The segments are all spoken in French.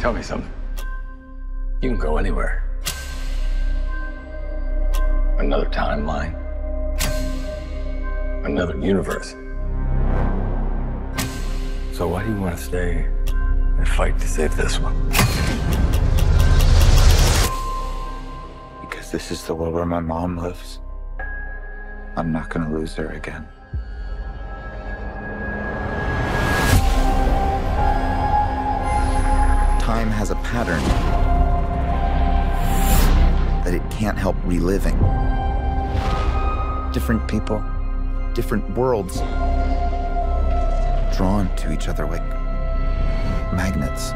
Tell me something. You can go anywhere. Another timeline. Another universe. So why do you want to stay and fight to save this one? Because this is the world where my mom lives. I'm not gonna lose her again. Time has a pattern that it can't help reliving. Different people, different worlds, drawn to each other like magnets.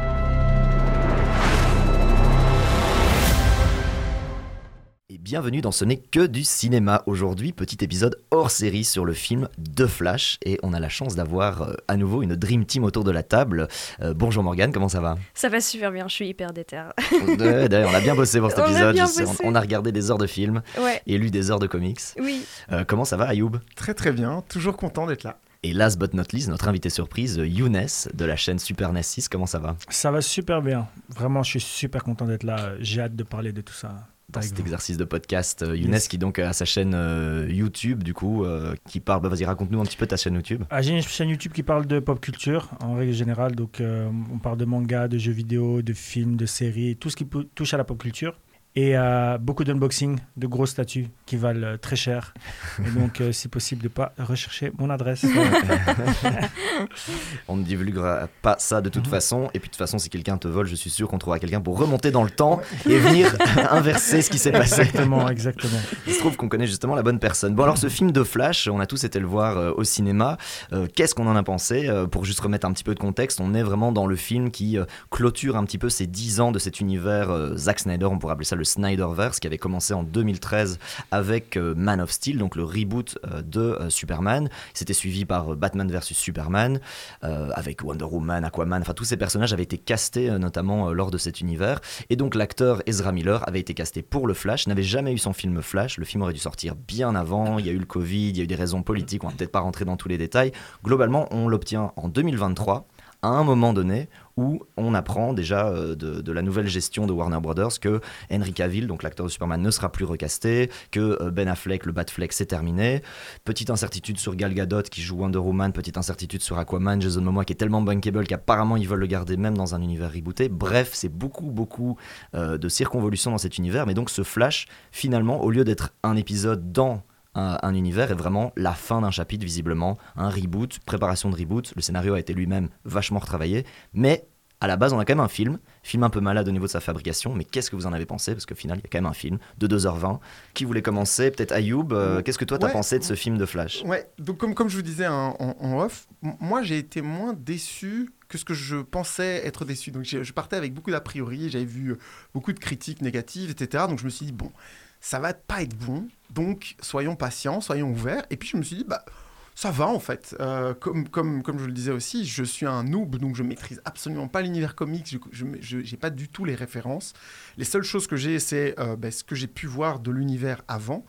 Bienvenue dans Ce n'est que du cinéma. Aujourd'hui, petit épisode hors série sur le film The Flash. Et on a la chance d'avoir euh, à nouveau une Dream Team autour de la table. Euh, bonjour Morgane, comment ça va? Ça va super bien, je suis hyper déter. Ouais, D'ailleurs, on a bien bossé pour cet On a épisode. bien Je sais, bossé. on, on a regardé des heures de films Ouais, et lu des heures de comics. oui. Euh, comment ça va, Ayoub? Très très bien, toujours content d'être là. Et last but not least, notre invité surprise, Younes de la chaîne Super NES 6. Comment ça va? Ça va super bien. Vraiment, je suis super content d'être là. J'ai hâte de parler de tout ça. Dans cet exercice de podcast. Euh, Younes Yes. qui donc a sa chaîne euh, YouTube, du coup, euh, qui parle. bah, Vas-y, raconte-nous un petit peu ta chaîne YouTube. Ah, J'ai une chaîne YouTube qui parle de pop culture en règle générale. Donc, euh, on parle de manga, de jeux vidéo, de films, de séries, tout ce qui touche à la pop culture. Et euh, beaucoup d'unboxing de grosses statues qui valent euh, très cher. Et donc, euh, si possible, de pas rechercher mon adresse. On ne divulguera pas ça de toute façon. Et puis de toute façon, si quelqu'un te vole, je suis sûr qu'on trouvera quelqu'un pour remonter dans le temps et venir inverser ce qui s'est passé. exactement, exactement. Il se trouve qu'on connaît justement la bonne personne. Bon, alors ce film de Flash, on a tous été le voir euh, au cinéma. Euh, Qu'est-ce qu'on en a pensé? Euh, Pour juste remettre un petit peu de contexte, on est vraiment dans le film qui euh, clôture un petit peu ces 10 ans de cet univers euh, Zack Snyder, on pourrait appeler ça le Snyderverse, qui avait commencé en 2013 avec euh, Man of Steel, donc le reboot euh, de euh, Superman. C'était suivi par Batman vs Superman, avec Wonder Woman, Aquaman, enfin tous ces personnages avaient été castés notamment lors de cet univers. Et donc l'acteur Ezra Miller avait été casté pour le Flash, n'avait jamais eu son film Flash. Le film aurait dû sortir bien avant. Il y a eu le Covid, il y a eu des raisons politiques. On va peut-être pas rentrer dans tous les détails. Globalement, on l'obtient en 2023 à un moment donné où on apprend déjà euh, de, la nouvelle gestion de Warner Brothers que Henry Cavill, donc l'acteur de Superman, ne sera plus recasté, que euh, Ben Affleck, le Batfleck, c'est terminé. Petite incertitude sur Gal Gadot qui joue Wonder Woman, petite incertitude sur Aquaman, Jason Momoa qui est tellement bankable qu'apparemment ils veulent le garder même dans un univers rebooté. Bref, c'est beaucoup, beaucoup euh, de circonvolutions dans cet univers. Mais donc ce Flash, finalement, au lieu d'être un épisode dans un, un univers, est vraiment la fin d'un chapitre, visiblement. Un reboot, préparation de reboot. Le scénario a été lui-même vachement retravaillé. Mais à la base, on a quand même un film, film un peu malade au niveau de sa fabrication, mais qu'est-ce que vous en avez pensé? Parce qu'au final, il y a quand même un film de 2h20. Qui voulait commencer? Peut-être Ayoub, euh, qu'est-ce que toi t'as Ouais. pensé de ce film de Flash? Ouais, donc comme, comme je vous disais en, en- en off, moi j'ai été moins déçu que ce que je pensais être déçu. Donc je partais avec beaucoup d'a priori, j'avais vu euh, beaucoup de critiques négatives, etc. Donc je me suis dit, bon, ça va pas être bon, donc soyons patients, soyons ouverts. Et puis je me suis dit, bah. Ça va en fait. Euh, comme, comme, comme je le disais aussi, je suis un noob, donc je maîtrise absolument pas l'univers comics, je n'ai pas du tout les références. Les seules choses que j'ai, c'est euh, ben, ce que j'ai pu voir de l'univers avant.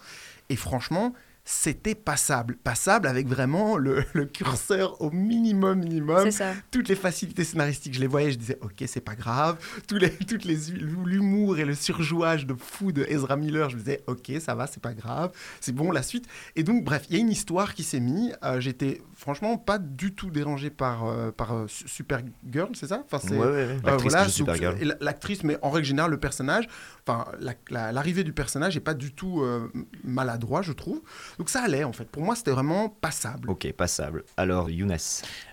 Et franchement, c'était passable. Passable avec vraiment le, le curseur au minimum, minimum. C'est ça. Toutes les facilités scénaristiques, je les voyais, je disais, ok, c'est pas grave. Tous les, toutes les l'humour et le surjouage de fou de Ezra Miller, je me disais, ok, ça va, c'est pas grave. C'est bon, la suite. Et donc, bref, il y a une histoire qui s'est mise. Euh, J'étais franchement pas du tout dérangé par, euh, par euh, Su- Supergirl, c'est ça? Enfin, c'est- Ouais, ouais, ouais. euh, L'actrice voilà, Supergirl. mais en règle générale, le personnage, enfin, la- la- l'arrivée du personnage n'est pas du tout euh, maladroit, je trouve. Donc ça allait, en fait. Pour moi, c'était vraiment passable. Ok, passable. Alors, Younes.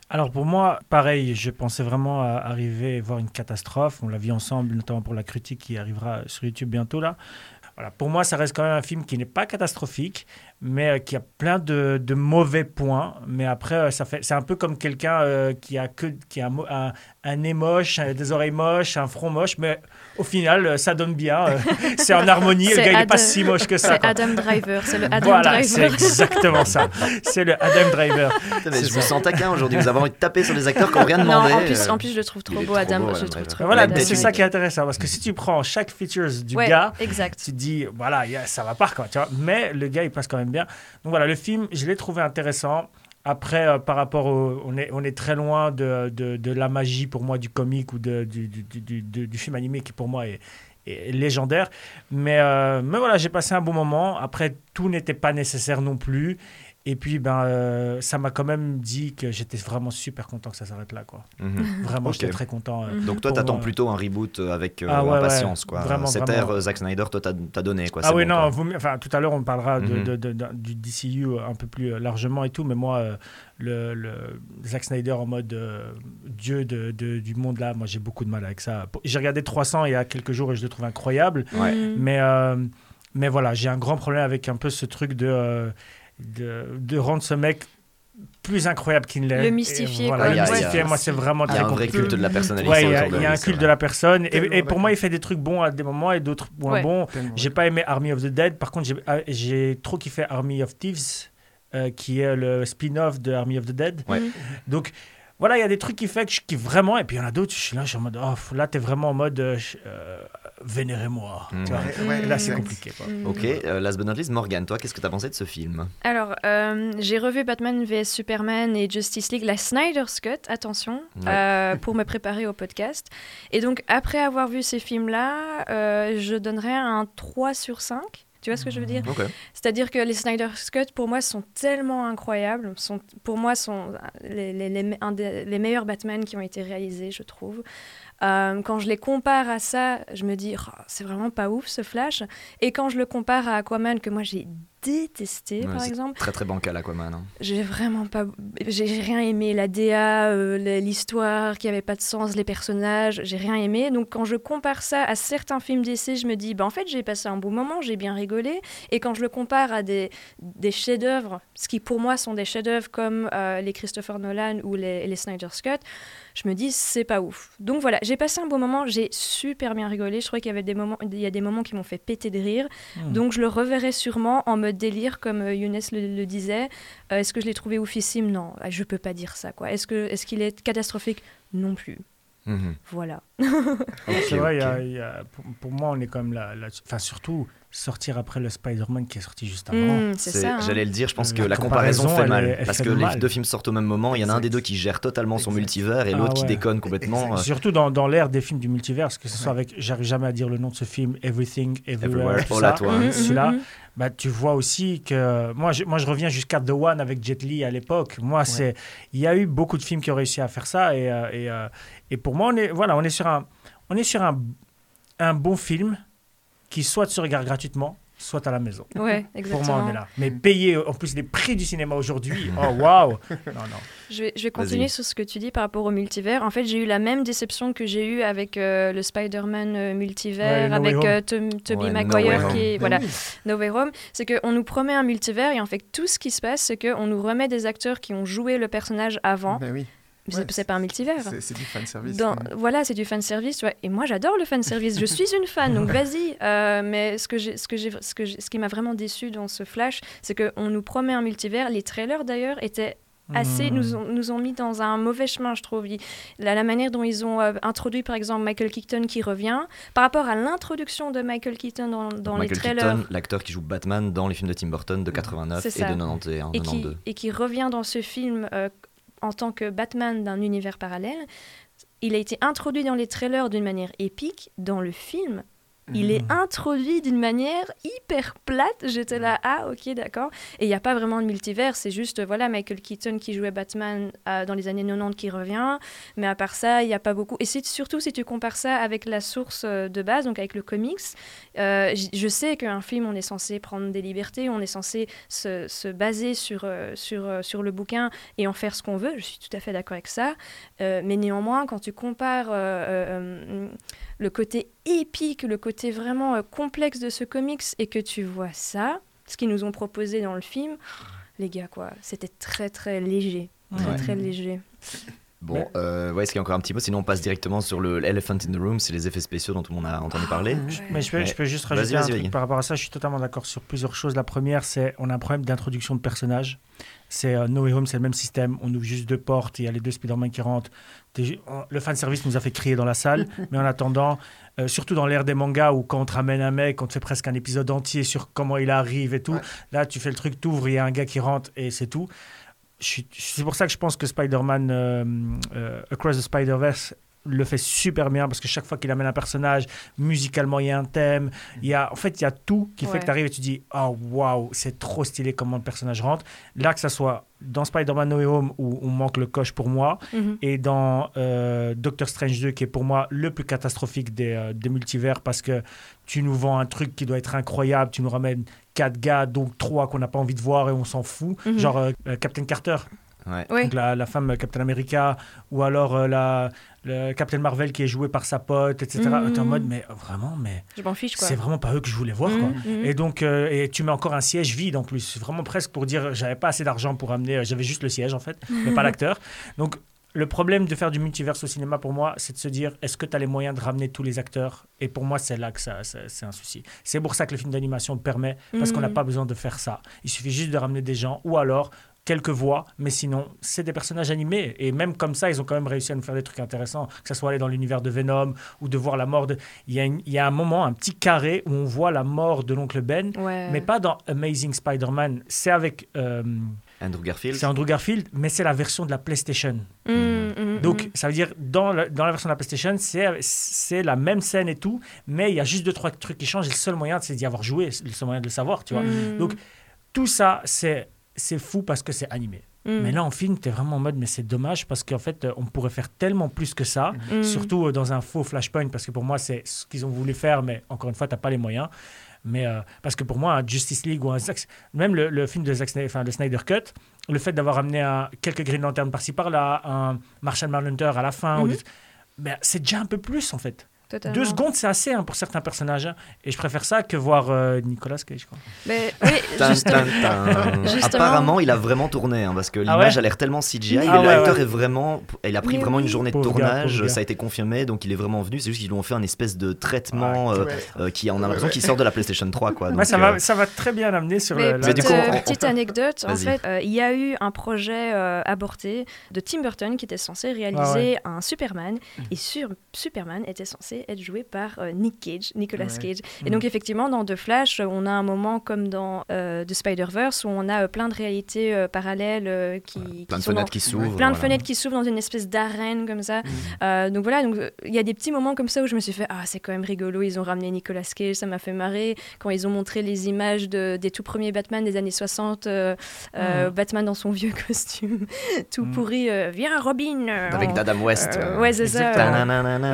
Alors pour moi, pareil, je pensais vraiment à arriver voir une catastrophe. On l'a vu ensemble, notamment pour la critique qui arrivera sur YouTube bientôt là. Voilà, pour moi, ça reste quand même un film qui n'est pas catastrophique, mais euh, qui a plein de, de mauvais points. Mais après, euh, ça fait, c'est un peu comme quelqu'un euh, qui a que qui a un, un, un nez moche, un- des oreilles moches, un front moche, mais au final, euh, ça donne bien. euh, c'est en harmonie. Le C'est gars, il n'est pas Adam- si moche que ça. C'est quoi. Adam Driver, c'est le Adam voilà, c'est Driver. exactement ça. C'est le Adam Driver. Mais C'est je me ça. sens taquin aujourd'hui. Vous avez envie de taper sur des acteurs qui n'ont rien Non, demandé. en plus, en plus, je le trouve trop beau, trop Adam. beau, je Adam le trouve Driver. trop Voilà, c'est ça qui est intéressant parce que si tu prends chaque features du Ouais, gars, exact. tu te dis voilà, ça va pas quoi, tu vois. Mais le gars il passe quand même Donc voilà, le film, je l'ai trouvé intéressant. Après, euh, par rapport au. On est, très loin de, la magie pour moi du comique ou du, film animé qui pour moi est, légendaire. Euh, mais voilà, j'ai passé un bon moment. Après, tout n'était pas nécessaire non plus. Et puis, ben, euh, ça m'a quand même dit que j'étais vraiment super content que ça s'arrête là. Quoi. Mhm. Vraiment, j'étais très content. euh. Donc toi, t'attends plutôt un reboot euh, avec Ah ouais, ouais. impatience, quoi. Vraiment, Cette vraiment. ère Zack Snyder, toi, t'as donné, quoi. Ah oui, bon, non, vous, enfin, tout à l'heure, on parlera de, Mhm. de- de- de- du DCU un peu plus largement et tout, mais moi, le, le Zack Snyder en mode dieu du monde là, moi j'ai beaucoup de mal avec ça. J'ai regardé 300 il y a quelques jours et je le trouve incroyable, Ouais. Mais, mais voilà, j'ai un grand problème avec un peu ce truc de, de, de rendre ce mec plus incroyable qu'il ne l'est. Le mystifier, Voilà, le mystifier, moi c'est vraiment Il y a très un vrai compliqué. culte de la personnalité Ouais, il y a, y un culte de la personne. Et, pour moi, il fait des trucs bons à des moments et d'autres moins Ouais. bons. J'ai pas aimé Army of the Dead. Par contre, j'ai- ah, trop kiffé Army of Thieves, euh, qui est le spin-off de Army of the Dead. Ouais. Mhm. Donc, voilà, il y a des trucs qui fait que je kiffe vraiment. Et puis, il y en a d'autres, je suis là, je suis en mode, oh, là, t'es vraiment en mode, euh, euh, vénérez-moi. Ouais, ouais, Et là, c'est compliqué. Quoi. Mhm. Ok, euh, last but not least, Morgan, toi, qu'est-ce que t'as pensé de ce film? Alors, euh, j'ai revu Batman vs Superman et Justice League, la Snyder's Cut, attention, Ouais. euh, pour me préparer au podcast. Et donc, après avoir vu ces films-là, euh, je donnerais un 3 sur 5. Tu vois ce que je veux dire. C'est-à-dire que les Snyder's Cut, pour moi, sont tellement incroyables. Sont, pour moi, sont les, les, les- un des- les meilleurs Batman qui ont été réalisés, je trouve. Euh, quand je les compare à ça, je me dis, Oh, c'est vraiment pas ouf ce Flash. Et quand je le compare à Aquaman, que moi j'ai détesté, Ouais, par exemple, Très très bancal Aquaman. hein. j'ai vraiment pas. J'ai rien aimé. La DA, euh, l'histoire qui avait pas de sens, les personnages, j'ai rien aimé. Donc quand je compare ça à certains films d'essai, je me dis, bah, en fait, j'ai passé un bon moment, j'ai bien rigolé. Et quand je le compare à des, des chefs-d'œuvre, ce qui pour moi sont des chefs-d'œuvre comme euh, les Christopher Nolan ou les, les Snyder's Cut, je me dis, c'est pas ouf. Donc voilà, j'ai passé un bon moment, j'ai super bien rigolé. Je trouvais qu'il y avait des moments, il y a des moments qui m'ont fait péter de rire. Hmm. Donc je le reverrai sûrement en mode délire, comme euh, Younes le, disait. Euh, est-ce que je l'ai trouvé oufissime? Non, euh, je peux pas dire ça. quoi. Est-ce que est-ce qu'il est catastrophique? Non plus. Mhm. Voilà. C'est vrai, il y ok. a- il y a- pour, pour moi, on est quand même là. Enfin, surtout, sortir après le Spider-Man qui est sorti juste avant. Mm, c'est hein. J'allais le dire, je pense que La la comparaison, comparaison, fait mal. elle parce fait que les deux films sortent au même moment. Il y en a un des deux qui gère totalement son Exact. multivers et Ah l'autre qui déconne complètement. euh, Surtout dans, dans l'ère des films du multivers, parce que ce soit avec, j'arrive jamais à dire le nom de ce film, Everything, Everywhere, tout ça. Celui-là, mhm, bah, tu vois aussi que moi je, moi, je reviens jusqu'à The One avec Jet Li à l'époque. Moi, c'est il y a eu beaucoup de films qui ont réussi à faire ça et, euh, et, euh, et pour moi, on est voilà, on est sur un on est sur un, un bon film qui soit se regarde gratuitement, soit à la maison. Ouais, Pour exactement. moi, on est là. Mais payer en plus les prix du cinéma aujourd'hui, oh waouh Non, non. Je vais, je vais continuer sur ce que tu dis par rapport au multivers. En fait, j'ai eu la même déception que j'ai eue avec euh, le Spider-Man euh, multivers, Ouais, No avec euh, Tobey Ouais, No Maguire, Home. qui est, voilà. No Way Home. C'est qu'on nous promet un multivers et en fait, tout ce qui se passe, c'est qu'on nous remet des acteurs qui ont joué le personnage avant. Ben oui. C'est- Ouais, c'est pas un multivers. C'est c'est du fan service. Dans- voilà, c'est du fan service. Et moi, j'adore le fan service. Je suis une fan, donc vas-y. Euh, mais ce que j'ai, ce que j'ai, ce que j'ai- ce qui m'a vraiment déçu dans ce flash, c'est qu'on nous promet un multivers. Les trailers d'ailleurs étaient assez, Hmm. nous ont, nous ont mis dans un mauvais chemin, je trouve. La, la manière dont ils ont euh, introduit, par exemple, Michael Keaton qui revient, par rapport à l'introduction de Michael Keaton dans, dans les Michael trailers. Keaton, l'acteur qui joue Batman dans les films de Tim Burton de 89 C'est et de 91, et qui, 92. et qui revient dans ce film euh, en tant que Batman d'un univers parallèle. Il a été introduit dans les trailers d'une manière épique. Dans le film, il est introduit d'une manière hyper plate. J'étais là, ah ok, d'accord. Et il n'y a pas vraiment de multivers, c'est juste, voilà, Michael Keaton qui jouait Batman euh, dans les années 90 qui revient. Mais à part ça, il n'y a pas beaucoup. Et surtout si tu compares ça avec la source euh, de base, donc avec le comics. euh, je sais qu'un film, on est censé prendre des libertés, on est censé se, se baser sur, euh, sur, sur le bouquin et en faire ce qu'on veut. Je suis tout à fait d'accord avec ça. Mais néanmoins, quand tu compares le côté épique, le côté vraiment euh, complexe de ce comics et que tu vois ça, ce qu'ils nous ont proposé dans le film, les gars, quoi, c'était très très léger. Très Ouais. très léger. Bon, Mais- euh, ouais, est-ce qu'il y a encore un petit mot Sinon, on passe directement sur le Elephant in the Room, c'est les effets spéciaux dont tout le monde a entendu parler. Mais je peux, Ouais. je peux juste Vas-y, rajouter un vas-y, truc vas-y. par rapport à ça. Je suis totalement d'accord sur plusieurs choses. La première, c'est on a un problème d'introduction de personnages. C'est euh, No Way Home, c'est le même système. On ouvre juste deux portes et il y a les deux Spider-Man qui rentrent. Le fan service nous a fait crier dans la salle, mais en attendant, euh, surtout dans l'ère des mangas où quand on te ramène un mec, on te fait presque un épisode entier sur comment il arrive et tout. Ouais. Là, tu fais le truc, t'ouvres, il y a un gars qui rentre et c'est tout. c'est pour ça que je pense que Spider-Man euh, euh, Across the Spider-Verse le fait super bien parce que chaque fois qu'il amène un personnage, musicalement il y a un thème, il y a, en fait il y a tout qui fait Ouais. que tu arrives et tu dis oh waouh c'est trop stylé comment le personnage rentre. Là que ça soit dans Spider-Man No Way Home où on manque le coche pour moi Mhm. et dans euh, Doctor Strange 2 qui est pour moi le plus catastrophique des, euh, des multivers parce que tu nous vends un truc qui doit être incroyable, tu nous ramènes quatre gars donc trois qu'on n'a pas envie de voir et on s'en fout, Mhm. genre euh, Captain Carter Ouais. Oui. donc la, la femme Captain America, ou alors euh, la, le Captain Marvel qui est joué par sa pote, etc. Mhm. T'es en mode, mais vraiment, mais Je m'en fiche quoi. c'est vraiment pas eux que je voulais voir, quoi. Mhm, mhm. Et donc, euh, et tu mets encore un siège vide en plus, vraiment presque pour dire, j'avais pas assez d'argent pour amener, euh, j'avais juste le siège en fait, mais pas l'acteur. Donc, le problème de faire du multiverse au cinéma pour moi, c'est de se dire, est-ce que tu as les moyens de ramener tous les acteurs? Et pour moi, c'est là que ça, ça- c'est un souci. C'est pour ça que le film d'animation le permet, parce qu'on n'a pas besoin de faire ça. Il suffit juste de ramener des gens, ou alors quelques voix, mais sinon, c'est des personnages animés. Et même comme ça, ils ont quand même réussi à nous faire des trucs intéressants, que ce soit aller dans l'univers de Venom ou de voir la mort de... Il y, a une- il y a un moment, un petit carré où on voit la mort de l'oncle Ben, Ouais. mais pas dans Amazing Spider-Man. C'est avec... euh, Andrew Garfield. c'est Andrew Garfield, mais c'est la version de la PlayStation. Mhm, mhm, Donc, mhm. ça veut dire, dans la, dans la version de la PlayStation, c'est c'est la même scène et tout, mais il y a juste deux, trois trucs qui changent. Et le seul moyen, c'est d'y avoir joué, le seul moyen de le savoir, tu vois. Donc, tout ça, c'est c'est fou parce que c'est animé. Mhm. Mais là, en film, tu es vraiment en mode, mais c'est dommage parce qu'en fait, euh, on pourrait faire tellement plus que ça, Mhm. surtout euh, dans un faux flashpoint, parce que pour moi, c'est ce qu'ils ont voulu faire, mais encore une fois, tu pas les moyens. Mais euh, parce que pour moi, un Justice League ou un Zack- même le, le film de Zack Snyder, enfin, le Snyder Cut, le fait d'avoir amené un- quelques Green Lantern par-ci par-là, un Martian Manhunter à la fin, ben, c'est déjà un peu plus en fait. Totalement. Deux secondes, c'est assez hein, pour certains personnages. hein. Et je préfère ça que voir euh, Nicolas Cage. Quoi. Mais, oui, Tin, justement. tin, tin. Justement. Apparemment, il a vraiment tourné hein, parce que Ah l'image ouais a l'air tellement CGI. Ah mais ouais, l'acteur ouais. est vraiment, il a pris Mais vraiment une oui. journée de Pauvre gars, tournage. pauvre gars. ça a été confirmé, donc il est vraiment venu. C'est juste qu'ils lui ont fait un espèce de traitement Ouais, euh, ouais. euh, qui, on a l'impression qu'il sort de la PlayStation 3, quoi. Ouais, Donc, ça, euh, va, ça va très bien amener sur Mais le. Mais du petite, coup, euh, on- on- petite anecdote, en Vas-y. fait, euh, il y a eu un projet euh, aborté de Tim Burton qui était censé réaliser un Superman et sur Superman était censé être joué par euh, Nick Cage, Nicolas Ouais. Cage. Et Mm. donc effectivement dans The Flash, on a un moment comme dans euh, The Spider-Verse où on a euh, plein de réalités euh, parallèles euh, qui, qui plein de dans- fenêtres qui s'ouvrent. plein de voilà. fenêtres qui s'ouvrent dans une espèce d'arène comme ça. Euh, donc voilà, donc euh, il y a des petits moments comme ça où je me suis fait ah c'est quand même rigolo, ils ont ramené Nicolas Cage, ça m'a fait marrer quand ils ont montré les images de, des tout premiers Batman des années 60, euh, euh, Batman dans son vieux costume, tout pourri, euh, viens Robin. euh, Avec Adam West. euh, ouais c'est ça.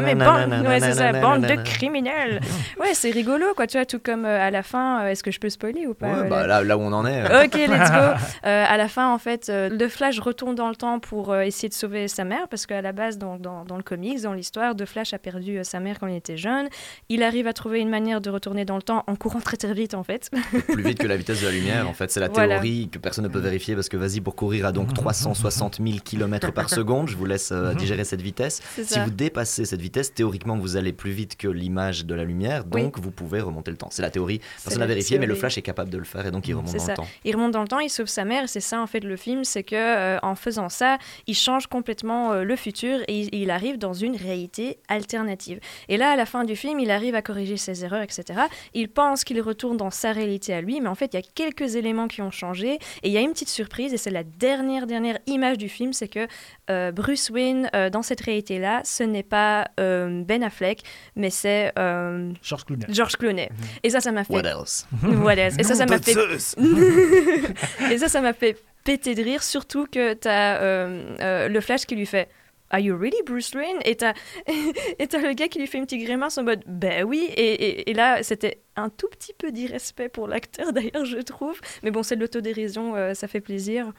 Mais bande, ouais, c'est ça, bande de criminels. Ouais, c'est rigolo, quoi, tu vois, tout comme euh, à la fin, euh, est-ce que je peux spoiler ou pas Ouais, euh, bah, là, là où on en est. Ok, let's go. À la fin, en fait, le Flash retourne dans le temps pour essayer de sauver sa mère, parce qu'à la base, dans, dans, dans le comics, dans l'histoire, De Flash a perdu sa mère quand il était jeune. Il arrive à trouver une manière de retourner dans le temps en courant très très vite, en fait. plus vite que la vitesse de la lumière. En fait, c'est la Voilà. théorie que personne ne peut vérifier parce que vas-y, pour courir à donc 360 000 km par seconde, je vous laisse digérer cette vitesse. Si vous dépassez cette vitesse, théoriquement, vous allez plus vite que l'image de la lumière, Oui. donc vous pouvez remonter le temps. C'est la théorie. Personne n'a vérifié, mais le. Flash est capable de le faire et donc il remonte C'est dans ça. le temps. Il remonte dans le temps, il sauve sa mère, et c'est ça en fait le film, c'est que euh, en faisant ça, il change complètement euh, le futur et il, il arrive dans une réalité alternative. Et là, à la fin du film, il arrive à corriger ses erreurs, etc. Il pense qu'il retourne dans sa réalité à lui, mais en fait, il y a quelques éléments qui ont changé et il y a une petite surprise et c'est la dernière dernière image du film, c'est que euh, Bruce Wayne dans cette réalité-là, ce n'est pas Ben Affleck, mais c'est euh, George Clooney. George Clooney. Et ça, ça m'a fait What else? Voilà. Et ça, ça m'a fait et ça, ça m'a fait péter de rire, surtout que t'as euh, euh, le flash qui lui fait Are you really Bruce Wayne? Et t'as et t'as le gars qui lui fait une petite grimace en mode Ben oui. Et, et- et là, c'était un tout petit peu d'irrespect pour l'acteur, d'ailleurs, je trouve. Mais bon, c'est de l'autodérision, euh, ça fait plaisir.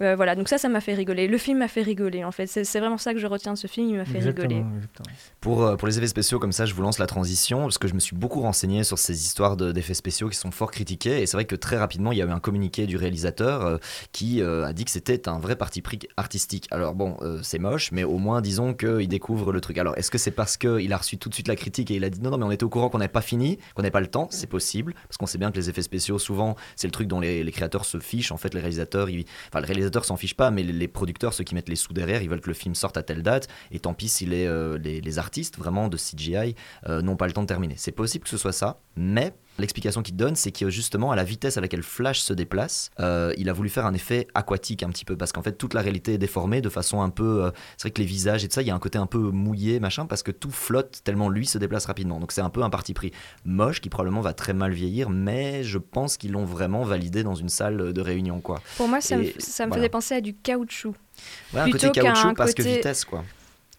Euh, voilà, donc ça, ça m'a fait rigoler. Le film m'a fait rigoler, en fait. C'est c'est vraiment ça que je retiens de ce film, il m'a fait rigoler. Exactement. Pour, euh, pour les effets spéciaux, comme ça, je vous lance la transition, parce que je me suis beaucoup renseigné sur ces histoires de- d'effets spéciaux qui sont fort critiqués. Et c'est vrai que très rapidement, il y a eu un communiqué du réalisateur euh, qui euh, a dit que c'était un vrai parti pris artistique. Alors bon, euh, c'est moche, mais au moins, disons qu'il découvre le truc. Alors, est-ce que c'est parce qu'il a reçu tout de suite la critique et il a dit non, non, mais on était au courant qu'on n'avait pas fini, qu'on n'avait pas le temps? C'est possible, parce qu'on sait bien que les effets spéciaux, souvent, c'est le truc dont les, les créateurs se fichent. En fait, les réalisateurs, ils- enfin, le réalisateur s'en fiche pas, mais les, producteurs, ceux qui mettent les sous derrière, ils veulent que le film sorte à telle date. Et tant pis si les, euh, les artistes vraiment de CGI euh, n'ont pas le temps de terminer. C'est possible que ce soit ça, mais L'explication qu'il donne, c'est que justement, à la vitesse à laquelle Flash se déplace, euh, il a voulu faire un effet aquatique un petit peu, parce qu'en fait, toute la réalité est déformée de façon un peu. euh, c'est vrai que les visages et tout ça, il y a un côté un peu mouillé, machin, parce que tout flotte tellement lui se déplace rapidement. Donc c'est un peu un parti pris moche qui probablement va très mal vieillir, mais je pense qu'ils l'ont vraiment validé dans une salle de réunion, quoi. Pour moi, ça, me, Et ça me voilà. faisait penser à du caoutchouc. Ouais, un côté Plutôt caoutchouc parce que vitesse, quoi.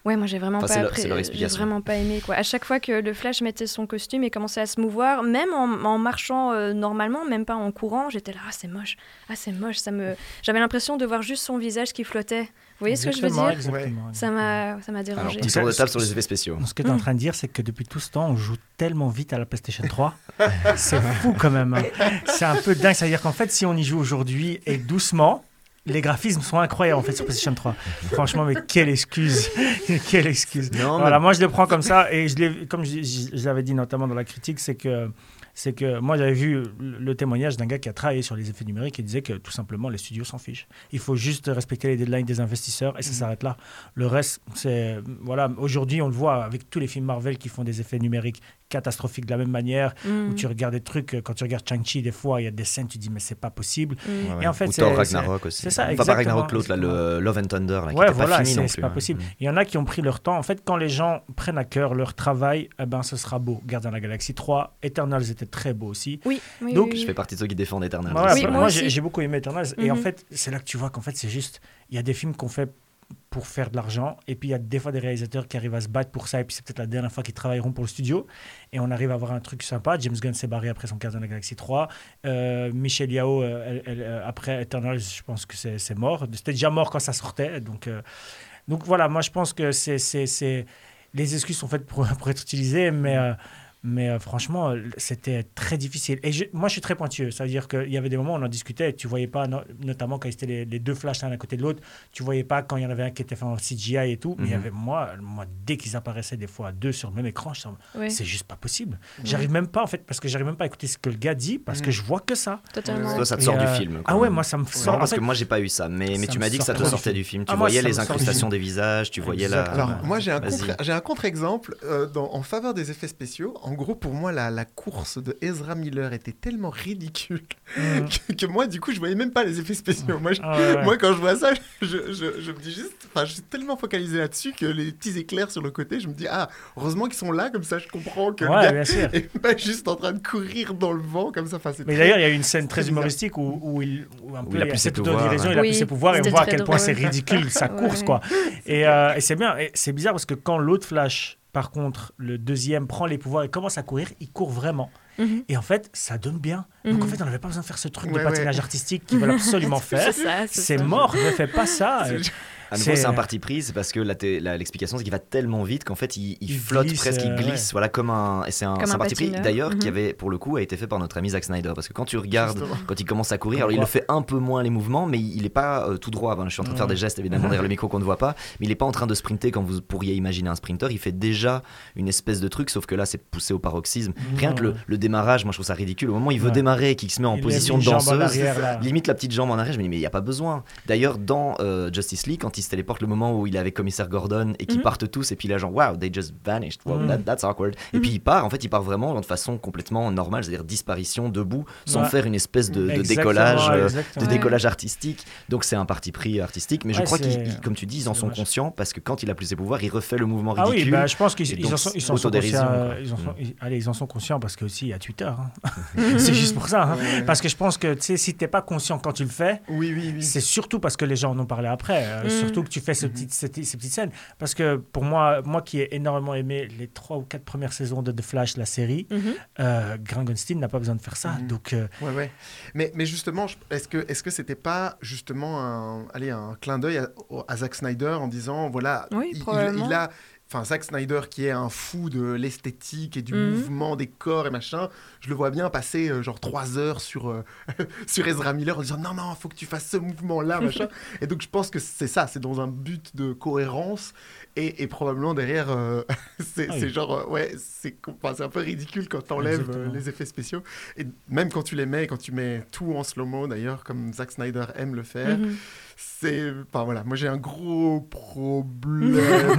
Ouais, moi j'ai vraiment Enfin, pas leur- appré- c'est leur j'ai vraiment pas aimé quoi. À chaque fois que le Flash mettait son costume et commençait à se mouvoir, même en, en marchant euh, normalement, même pas en courant, j'étais là ah c'est moche, ah c'est moche, ça me j'avais l'impression de voir juste son visage qui flottait. Vous voyez ce que je veux dire? exactement, Ça m'a ça m'a Alors, dérangé. petit tour de table sur les effets spéciaux. Ce que tu es en train de dire, c'est que depuis tout ce temps, on joue tellement vite à la PlayStation 3. c'est fou quand même. hein. C'est un peu dingue. C'est-à-dire qu'en fait, si on y joue aujourd'hui et doucement, les graphismes sont incroyables en fait sur PlayStation 3. Franchement, mais quelle excuse. quelle excuse. Non, Voilà, moi je le prends comme ça et je comme je, je- je l'avais dit notamment dans la critique, c'est que c'est que moi j'avais vu le, témoignage d'un gars qui a travaillé sur les effets numériques et disait que tout simplement les studios s'en fichent. Il faut juste respecter les deadlines des investisseurs et ça s'arrête là. Le reste, c'est voilà. Aujourd'hui, on le voit avec tous les films Marvel qui font des effets numériques catastrophiques de la même manière. Mm, Où tu regardes des trucs, euh, quand tu regardes Chang-Chi, des fois il y a des scènes, tu dis mais c'est pas possible. mm. Et en fait, Ou c'est- Ragnarok aussi. c'est ça, Enfin, pas exactement, Ragnarok, l'autre, là, le Love and Thunder, là, qui Ouais, était voilà, pas fini c'est non c'est plus. pas possible. Mm. Il y en a qui ont pris leur temps. En fait, quand les gens prennent à cœur leur travail, eh ben, ce sera beau. Gardien de la Galaxie 3, Eternals était très beau aussi. Oui, oui, Donc, oui, oui. Je fais partie de ceux qui défendent Eternal. Voilà, Oui, bah, moi j'ai beaucoup aimé Eternals. Et en Mhm. fait, c'est là que tu vois qu'en fait, c'est juste, il y a des films qu'on fait pour faire de l'argent. Et puis, il y a des fois des réalisateurs qui arrivent à se battre pour ça. Et puis, c'est peut-être la dernière fois qu'ils travailleront pour le studio. Et on arrive à avoir un truc sympa. James Gunn s'est barré après son Gardien de la Galaxie 3. Euh, Michel Yao, euh, elle- euh, après Eternals, je pense que c'est mort. C'était déjà mort quand ça sortait. Donc, donc voilà, moi, je pense que c'est... Les excuses sont faites pour, pour être utilisées, mais... mais euh, franchement, euh, c'était très difficile. Et je- moi, je suis très pointueux. Ça veut dire qu'il y avait des moments où on en discutait et tu voyais pas, no- notamment quand c'était les, les deux flashs l'un à côté de l'autre, tu voyais pas quand il y en avait un qui était fait en CGI et tout. Mais il y Mhm. avait moi, moi, dès qu'ils apparaissaient des fois à deux sur le même écran, je c'est juste pas possible. J'arrive même pas, en fait, parce que j'arrive même pas à écouter ce que le gars dit, parce que Mhm. je vois que ça. totalement. Toi, ça te Et, sort du euh, film. Ah ouais, moi, ça me Non, sort. en parce fait, que moi, j'ai pas eu ça. Mais, mais ça tu m'as dit que ça te sortait du du film. Tu Ah, voyais les incrustations des visages, tu voyais la. Alors, moi, j'ai un, contre-exemple en faveur des effets spéciaux. En gros, pour moi, la, la course de Ezra Miller était tellement ridicule Mhm. que, que moi, du coup, je voyais même pas les effets spéciaux. Moi, je- Ah ouais, ouais. moi quand je vois ça, je, je- je me dis juste. Enfin, je suis tellement focalisé là-dessus que les petits éclairs sur le côté, je me dis, ah, heureusement qu'ils sont là, comme ça, je comprends que le Ouais, gars bien sûr. est pas juste en train de courir dans le vent, comme ça. Enfin, c'est Mais d'ailleurs, il y a eu une scène très humoristique où, où il, où un Où peu, il a il y a plus ses pouvoirs, il a plus ses pouvoirs et on voit à quel point c'est ridicule sa Ouais. course, quoi. Et, euh, et c'est bien, c'est bizarre parce que quand l'autre Flash, par contre, le deuxième prend les pouvoirs et commence à courir, il court vraiment. Mhm. Et en fait, ça donne bien. Donc en Mhm. fait, on n'avait pas besoin de faire ce truc Ouais, de ouais. patinage artistique qu'ils veulent absolument faire. C'est mort, ne fais pas ça. C'est- À nouveau, C'est- c'est un parti pris, c'est parce que l'explication, c'est qu'il va tellement vite qu'en fait, il, il Il flotte glisse, presque, il euh, glisse, voilà, comme un. Et c'est un, parti pris, d'ailleurs, qui Mhm. avait, pour le coup, a été fait par notre ami Zack Snyder. Parce que quand tu regardes, Justement. quand il commence à courir, alors il le fait un peu moins les mouvements, mais il est pas euh, tout droit. Ben, je suis en train de faire des gestes, évidemment, derrière le micro qu'on ne voit pas, mais il est pas en train de sprinter comme vous pourriez imaginer un sprinter. Il fait déjà une espèce de truc, sauf que là, c'est poussé au paroxysme. Rien que le, le démarrage, moi, je trouve ça ridicule. Au moment où il veut Ouais. démarrer et qu'il se met en Il position de danseuse, arrière, limite la petite jambe en arrière, je me dis mais il n'y a pas besoin. D'ailleurs dans euh, Justice League, quand il se téléporte le moment où il est avec commissaire Gordon et qu'ils Mhm. partent tous et puis là genre wow they just vanished, wow, Mhm. that- that's awkward. Et Mhm. puis il part, en fait il part vraiment de façon complètement normale, c'est-à-dire disparition debout, sans Ouais. faire une espèce de, décollage. euh, de décollage artistique, donc c'est un parti pris artistique, mais je Ouais, crois qu'ils, ils- comme tu dis, ils en sont conscients parce que quand il a plus ses pouvoirs, il refait le mouvement Ah ridicule. oui, bah, je pense qu'ils ils en sont, ils sont conscients. euh, Ils en sont, Mm. ils- allez, ils en sont conscients parce que aussi il y a Twitter. hein. c'est juste pour ça. hein. Ouais. Parce que je pense que tu sais, si t'es pas conscient quand tu le fais, Oui, oui, oui. c'est surtout parce que les gens en ont parlé après. euh, Mm. Surtout que tu fais ce petit- ces, ces petites scènes. Parce que pour moi, moi qui ai énormément aimé les trois ou quatre premières saisons de The Flash, la série, Mhm. euh, Grant Gunstein n'a pas besoin de faire ça. Mhm. Donc euh, Ouais, ouais. Mais, mais justement, est-ce que est-ce que c'était pas justement un, allez, un clin d'œil à, à Zack Snyder en disant voilà, Oui, il, il- probablement. il a, enfin Zack Snyder qui est un fou de l'esthétique et du Mhm. mouvement des corps et machin, je le vois bien passer euh, genre trois heures sur euh, sur Ezra Miller en disant non non, faut que tu fasses ce mouvement là machin. et donc je pense que c'est ça, c'est dans un but de cohérence et, et probablement derrière, euh, c'est Ah oui. genre ouais, c'est un peu ridicule quand t'enlèves les effets spéciaux. Et même quand tu les mets, quand tu mets tout en slow-mo d'ailleurs, comme Zack Snyder aime le faire, Mhm. C'est. Enfin voilà, moi j'ai un gros problème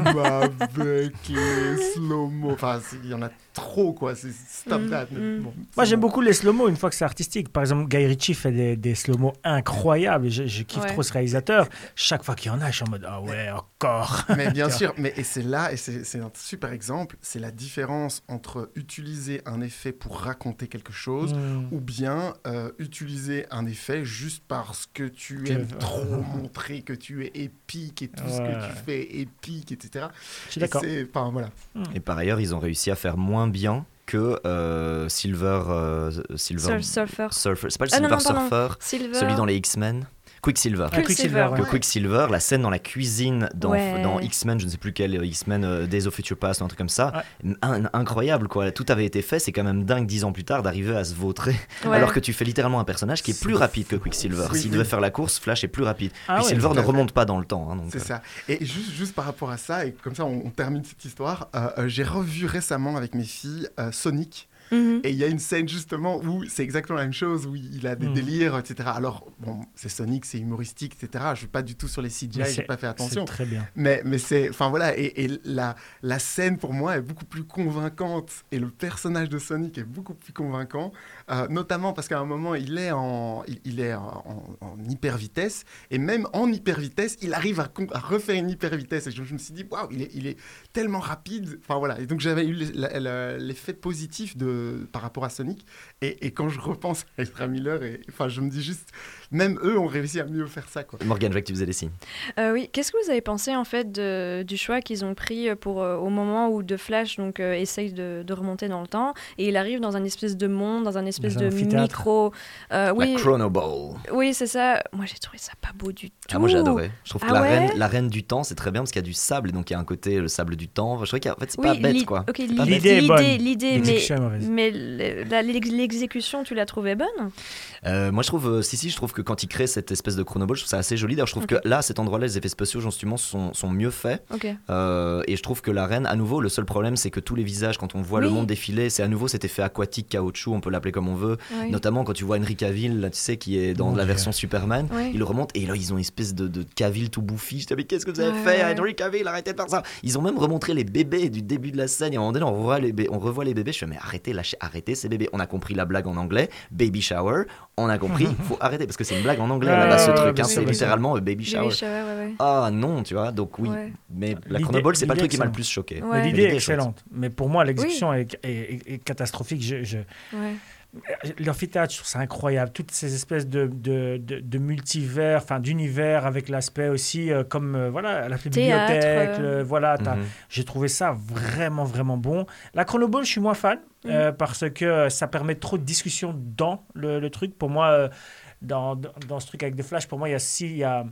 avec les slow-mo. Enfin, il y en a trop, quoi. C'est stop Mm, that. mm. bon, Moi, j'aime bon. beaucoup les slow-mo une fois que c'est artistique. Par exemple, Guy Ritchie fait des, des slow-mo incroyables. Je, je kiffe Ouais. trop ce réalisateur. Chaque fois qu'il y en a, je suis en mode Ah ouais, encore. Mais bien sûr, mais et c'est là, et c'est c'est un super exemple, c'est la différence entre utiliser un effet pour raconter quelque chose Mm. ou bien euh, utiliser un effet juste parce que tu Que- aimes trop montrer que tu es épique et tout ce que tu fais épique, etc. Je suis d'accord. Et Enfin voilà. Et par ailleurs, ils ont réussi à faire moins bien que euh, Silver. euh, Silver Sur- Surfer. Surfer. C'est pas le Ah, Silver non. Surfer, Silver. celui dans les X-Men. Quicksilver. Ah, Quicksilver, Que ouais. Quicksilver, la scène dans la cuisine dans, Ouais. dans X-Men, je ne sais plus quel X-Men, euh, Days of Future Past, ou un truc comme ça, Ouais. Un- incroyable quoi. Tout avait été fait, c'est quand même dingue dix ans plus tard d'arriver à se vautrer, Ouais. alors que tu fais littéralement un personnage qui est plus rapide que Quicksilver. S'il devait faire la course, Flash est plus rapide. Ah Quicksilver ne remonte pas dans le temps. hein, C'est euh, ça. Et juste, juste par rapport à ça, et comme ça on, on termine cette histoire, euh, euh, j'ai revu récemment avec mes filles euh, Sonic. Mhm. Et il y a une scène justement où c'est exactement la même chose, où il a des Mhm. délires, etc. Alors, bon, c'est Sonic, c'est humoristique, etc. Je suis pas du tout sur les CGI, j'ai c'est- pas fait attention. C'est très bien. Mais, mais c'est. Enfin voilà, et, et la, la scène pour moi est beaucoup plus convaincante et le personnage de Sonic est beaucoup plus convaincant, euh, notamment parce qu'à un moment il est en, il, il est en, en- en hyper vitesse et même en hyper vitesse, il arrive à, refaire une hyper vitesse. Et je, je me suis dit, waouh, il est, il est tellement rapide. Enfin voilà, et donc j'avais eu l'effet positif de, par rapport à Sonic. Et, et quand je repense à Ezra Miller, et, enfin je me dis juste, même eux ont réussi à mieux faire ça. Quoi. Morgan, je vois que tu faisais des signes. Euh, oui, qu'est-ce que vous avez pensé en fait de- du choix qu'ils ont pris pour euh, au moment où The Flash donc euh, essaye de, de remonter dans le temps et il arrive dans un espèce de monde, dans un espèce Un de micro. euh, oui, La Chrono Ball. oui, c'est ça. Moi j'ai trouvé ça pas beau du tout. Ah, moi j'ai adoré. Je trouve que Ah la, ouais reine, la reine du temps, c'est très bien parce qu'il y a du sable et donc il y a un côté le sable du temps. Je trouvais qu'en fait c'est Oui, pas bête quoi. ok, C'est pas l'i- bête. L'idée est bonne. l'idée, l'idée, mais mais l'exécution, tu l'as trouvée bonne? Euh, moi je trouve, euh, si si, je trouve que quand il crée cette espèce de chronoball, je trouve ça assez joli. D'ailleurs, je trouve que là, à cet endroit-là, les effets spéciaux, justement, sont, sont mieux faits. Euh, et je trouve que la reine, à nouveau, le seul problème, c'est que tous les visages, quand on voit le monde défiler, c'est à nouveau cet effet aquatique, caoutchouc, on peut l'appeler comme on veut. Oui. Notamment quand tu vois Henry Cavill, là, tu sais, qui est dans la version Superman. Oui. Il remonte et là, ils ont une espèce de, de Cavill tout bouffi. Je dis, mais qu'est-ce que vous avez Ouais, fait. Henry Cavill? Arrêtez de faire ça. Ils ont même remontré les bébés du début de la scène. Et à un moment donné, on revoit les, bé- on revoit les bébés. Je fais, mais arrêtez, lâchez, arrêtez ces bébés. On a compris la blague en anglais, baby shower. On a compris, faut arrêter parce que c'est une blague en anglais Ouais, là-bas, ce truc. hein, c'est littéralement euh, baby shower. Baby shower, ouais, ouais. Ah non, tu vois, donc oui. Ouais. Mais la chronoball, c'est pas le truc qui m'a le plus choqué. L'idée est excellente. Mais pour moi, l'exécution est, est- est- est catastrophique. Je, je- ouais. L'amphithéâtre, je trouve ça incroyable. Toutes ces espèces de, de, de, de multivers, enfin d'univers avec l'aspect aussi euh, comme euh, voilà la Théâtre, bibliothèque. euh. le- voilà, Mhm. j'ai trouvé ça vraiment vraiment bon. La chronoball, je suis moins fan euh, parce que ça permet trop de discussion dans le, le truc. Pour moi, euh, dans, dans, dans ce truc avec des flashs, pour moi, il y a si il y a